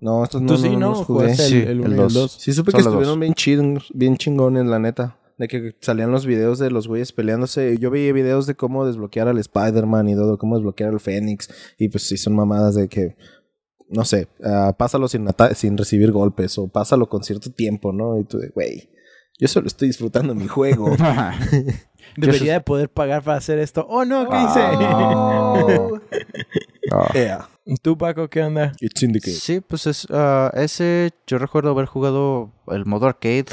No, estos no, Tú sí, no, ¿no? los jugué. Sí, el, el el 1 y el dos. 2. Sí, supe Son que estuvieron dos. bien, bien chingones, la neta. De que salían los videos de los güeyes peleándose. Yo veía videos de cómo desbloquear al Spider-Man y todo, cómo desbloquear al Fénix. Y pues sí, son mamadas de que, no sé, ah, pásalo sin, sin recibir golpes o pásalo con cierto tiempo, ¿no? Y tú de, güey, yo solo estoy disfrutando mi juego. <laughs> <laughs> Debería de poder pagar para hacer esto. Oh, no, ¿qué. Yeah, hice? <laughs> ¿Tú, Paco, qué onda? it's. Sí, pues es ah, ese yo recuerdo haber jugado el modo arcade,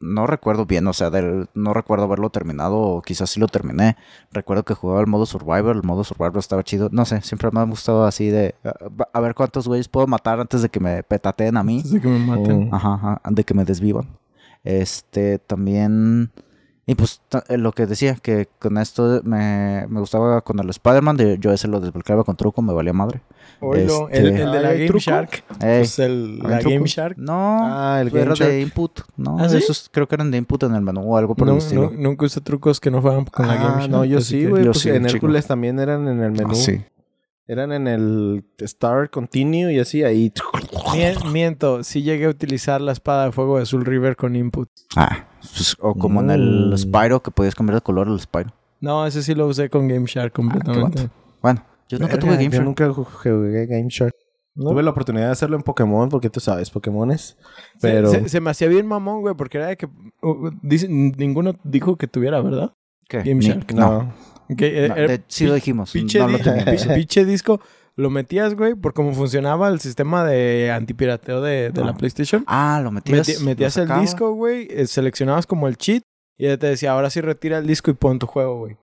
no recuerdo bien, o sea, del, no recuerdo haberlo terminado o quizás sí lo terminé. Recuerdo que jugaba el modo survivor, el modo survivor estaba chido. No sé, siempre me ha gustado así de a ver cuántos güeyes puedo matar antes de que me petateen a mí. Antes de que me maten. Ajá, ajá, de que me desvivan. Este, también... Y pues eh, lo que decía, que con esto me, me gustaba con el Spider-Man, de- yo ese lo desbloqueaba con truco, me valía madre. Oilo, Este- el, el de la ¿Hay Game truco? Shark. Ey, Pues el, ¿había la truco? Game Shark. No, Ah, el era Game de Shark. input. No, ¿Ah, sí? esos creo que eran de input en el menú o algo por No, el estilo. no- nunca usé trucos que no fueran con la Game Ah, Shark. no, yo sí, güey. Pues sí, en. Hércules también eran en el menú. Ah, sí. Eran en el Start Continue y así ahí. Mien- Miento, sí llegué a utilizar la espada de fuego de Soul River con input. Ah, pues, o como en el Mm. Spyro, que podías cambiar de color al Spyro. No, ese sí lo usé con Game Shark completamente. vato. Bueno, yo nunca Verga, tuve Game yo Shark. nunca ju- jugué Game Shark. ¿No? Tuve la oportunidad de hacerlo en Pokémon, porque tú sabes, Pokémones. Se- Pero. Se, se me hacía bien mamón, güey, porque era de que... uh, dice- ninguno dijo que tuviera, ¿verdad? ¿Qué? Game Ni- Shark. No, Que, eh, no, de- sí lo dijimos. pinche, no lo di- teníamos. pi- <laughs> pinche disco lo metías, güey, por cómo funcionaba el sistema de antipirateo de, de la Ah. PlayStation. Ah, lo metías. Meti- lo metías el disco, güey, eh, seleccionabas como el cheat y ya te decía, ahora sí retira el disco y pon tu juego, güey.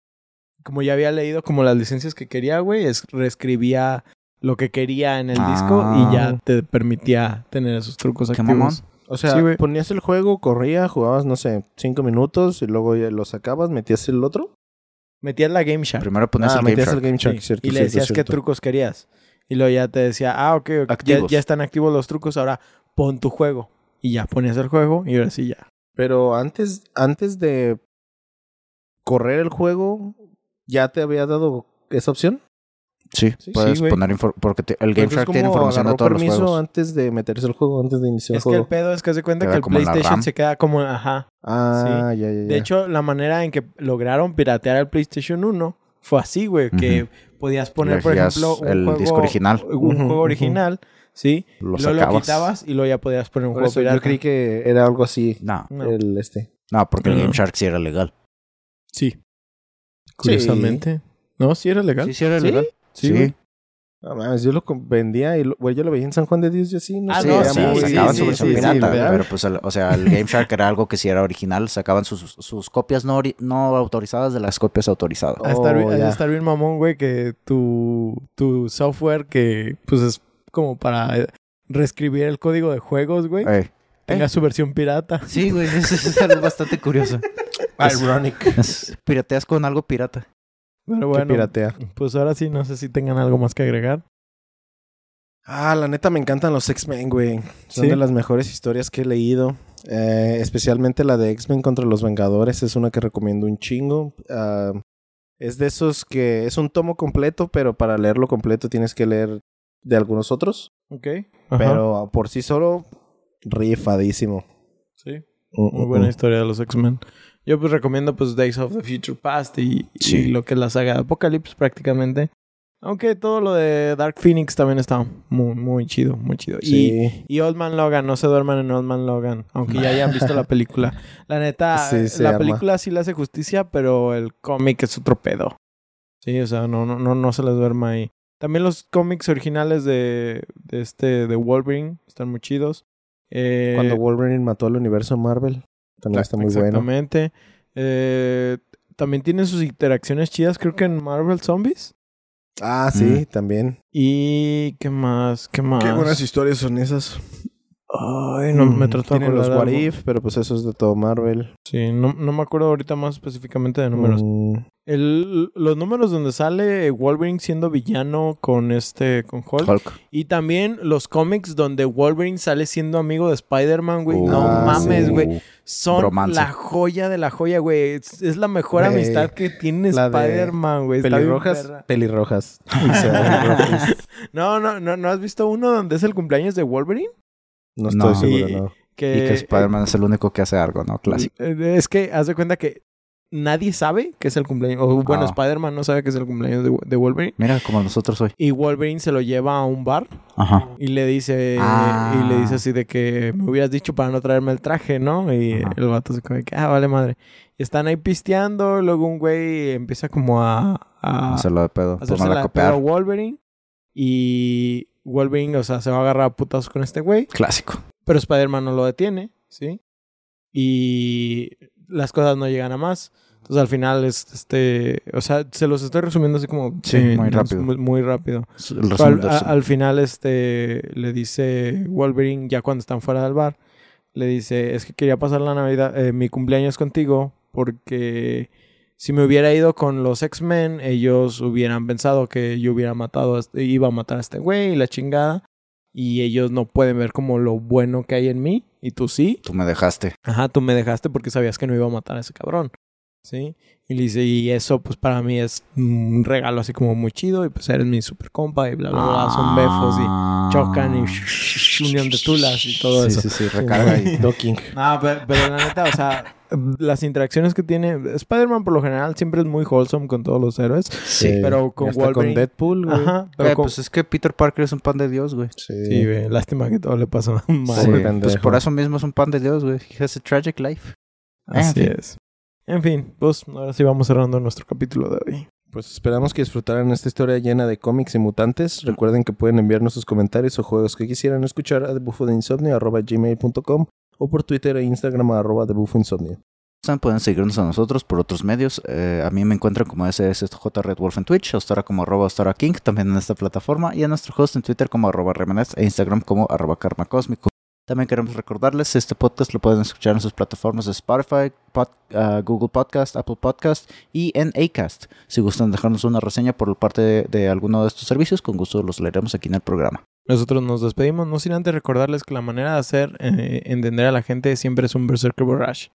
Como ya había leído como las licencias que quería, güey, es, reescribía lo que quería en el disco Ah. y ya te permitía tener esos trucos Qué activos. mamón. O sea, Sí, ponías el juego, corría, jugabas, no sé, cinco minutos y luego ya lo sacabas, metías el otro. Metías la Game Shark. Primero ponías ah, el Game metías Shark. el Game Shark, Sí, cierto. y le cierto, decías qué cierto. trucos querías. Y luego ya te decía, ah, ok, ok, ya, ya están activos los trucos, ahora pon tu juego. Y ya ponías el juego y ahora sí ya. Pero antes, antes de correr el juego, ¿ya te había dado esa opción? Sí, Sí, puedes sí, poner porque te- el Game Shark tiene ¿cómo información de todos los permiso juegos. antes de meterse el juego, antes de iniciar Es el que el juego? pedo es que se cuenta Queda que el PlayStation se queda como, ajá. Ah, ya, ya, ya. De hecho, la manera en que lograron piratear el PlayStation 1 fue así, güey, que podías poner, por ejemplo, un el juego, disco original. un juego original, ¿sí? Lo luego lo quitabas y luego ya podías poner un Por juego eso pirata. yo creí que era algo así, No, el este. no, porque el. Game Shark sí era legal. Sí. Curiosamente. No, sí era legal. Sí, sí era ¿Sí? legal. Sí, Sí. No mames, yo lo vendía y lo, güey, yo lo veía en San Juan de Dios y así, no Ah, sé. sí, no, o era sea, sí, muy- sacaban sí, su versión sí, pirata, sí, pero pues, el- o sea, el Game Shark era algo que sí era original, sacaban sus, sus copias no, no autorizadas de las copias autorizadas. Oh, ya. estar bien mamón, güey, que tu, tu software que pues es como para reescribir el código de juegos, güey, Ey. tenga su versión pirata. Sí, güey, eso es algo bastante curioso. <laughs> Ironic. Es- pirateas con algo pirata. Pero Que bueno, piratea. pues ahora sí, no sé si tengan algo más que agregar. Ah, la neta me encantan los X-Men, güey. Son ¿Sí? de las mejores historias que he leído. Eh, especialmente la de X-Men contra los Vengadores. Es una que recomiendo un chingo. Ah, es de esos que es un tomo completo, pero para leerlo completo tienes que leer de algunos otros. Ok. Pero por sí solo, rifadísimo. Sí. Mm, Muy mm, buena mm. historia de los X-Men. Yo pues recomiendo pues Days of the Future Past y, y lo que es la saga de Apocalypse prácticamente. Aunque todo lo de Dark Phoenix también está muy, muy chido, muy chido. Y, Sí. y Old Man Logan, no se duerman en Old Man Logan, aunque ya hayan visto la película. La neta, <laughs> Sí, la arma. película sí le hace justicia, pero el cómic es otro pedo. Sí, o sea, no, no, no, no se les duerma ahí. También los cómics originales de, de este, de Wolverine, están muy chidos. Eh, Cuando Wolverine mató al universo Marvel. También está muy bueno. Exactamente. Eh, también tiene sus interacciones chidas, creo que en Marvel Zombies. Ah, sí, también. Y qué más, qué más. Qué buenas historias son esas. Ay, no me Mm, trato de los What. If, pero pues eso es de todo Marvel. Sí, no, no me acuerdo ahorita más específicamente de números. Mm, El, los números donde sale Wolverine siendo villano con este, con Hulk. Hulk. Y también los cómics donde Wolverine sale siendo amigo de Spider-Man, güey. no Ah, mames, sí. güey. Son Bromance. la joya de la joya, güey. Es, es la mejor Güey, amistad que tiene Spider-Man, güey. Pelirrojas, pelirrojas. <laughs> <laughs> No, no, no, ¿no has visto uno donde es el cumpleaños de Wolverine? No estoy No. seguro, Y- no. Que, Y que Spider-Man es el único que hace algo, ¿no? Clásico. eh, Es que haz de cuenta que nadie sabe que es el cumpleaños. O bueno, Ah. Spider-Man no sabe que es el cumpleaños de, de Wolverine. Mira, como nosotros hoy. Y Wolverine se lo lleva a un bar Ajá. y le dice Ah. y le dice así de que me hubieras dicho para no traerme el traje, ¿no? Y Ajá. el vato se come que, ah, vale madre. Y están ahí pisteando, luego un güey empieza como a, a Hacerlo de pedo. hacerse Tomarla la a de pedo a. Wolverine. Y Wolverine, o sea, se va a agarrar a putazos con este güey. Clásico. Pero Spider-Man no lo detiene, ¿sí? Y las cosas no llegan a más. Entonces al final es este... O sea, se los estoy resumiendo así como... Sí, eh, muy rápido. Muy, muy rápido. A- al final este le dice Wolverine, ya cuando están fuera del bar, le dice, es que quería pasar la Navidad, eh, mi cumpleaños contigo, porque si me hubiera ido con los X-Men, ellos hubieran pensado que yo hubiera matado, a este- iba a matar a este güey y la chingada. Y ellos no pueden ver como lo bueno que hay en mí. Y tú sí. Tú me dejaste. Ajá, tú me dejaste porque sabías que no iba a matar a ese cabrón. ¿Sí? Y le dice, y eso pues para mí es un regalo así como muy chido. Y pues eres mi super compa y bla, bla, bla. Son befos y chocan y unión de tulas y todo Ah. Sí, eso. sí, sí, recarga y... Docking. <laughs> No, pero, pero la neta, o sea, las interacciones que tiene... Spider-Man por lo general siempre es muy wholesome con todos los héroes. Sí, pero con y hasta Wolverine- con Deadpool, güey. Ajá, pero Eh, con... Pues es que Peter Parker es un pan de Dios, güey. Sí. Sí, güey, lástima que todo le pasó <laughs> mal. Sí, Pues por eso mismo es un pan de Dios, güey. He has a tragic life. Así es. En fin, pues ahora sí vamos cerrando nuestro capítulo de hoy. Pues esperamos que disfrutaran esta historia llena de cómics y mutantes. Recuerden que pueden enviarnos sus comentarios o juegos que quisieran escuchar a debufodeinsomnio.gmail.com o por Twitter e Instagram a arroba debufoinsomnio. Pueden seguirnos a nosotros por otros medios. Eh, a mí me encuentran como SSJ Red Wolf en Twitch, a Ostara como arroba Ostara King, también en esta plataforma, y a nuestro host en Twitter como arroba Remenes e Instagram como arroba Karma Cósmico. También queremos recordarles, este podcast lo pueden escuchar en sus plataformas de Spotify, ah, Google Podcast, Apple Podcast y en Acast. Si gustan dejarnos una reseña por parte de, alguno de estos servicios, con gusto los leeremos aquí en el programa. Nosotros nos despedimos, no sin antes recordarles que la manera de hacer eh, entender a la gente siempre es un Berserker Barrage.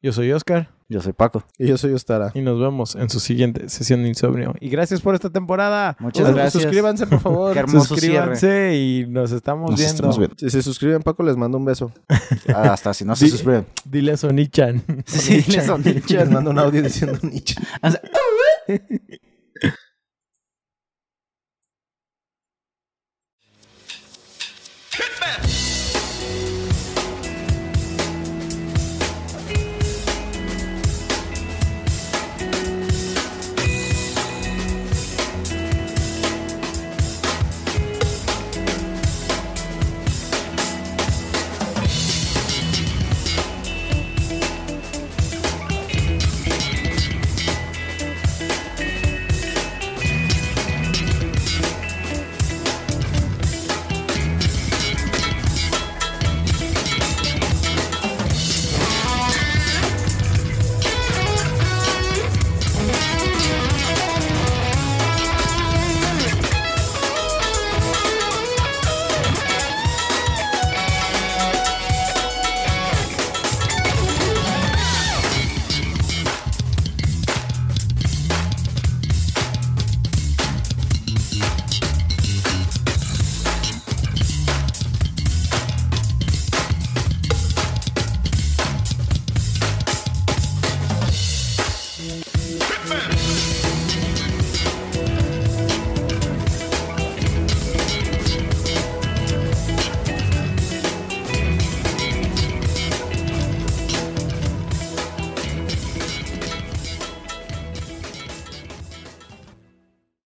Yo soy Oscar Yo soy Paco. Y yo soy Ostara. y nos vemos en su siguiente sesión de insomnio. Y gracias por esta temporada. Muchas gracias. Suscríbanse, por favor. <laughs> Qué hermoso Suscríbanse y nos estamos Nos viendo. estamos viendo. Si se suscriben, Paco les mando un beso. Ah, <laughs> Hasta si no se suscriben. Dile a Sonichan. Sí, les son Les mando un audio diciendo sea, <laughs>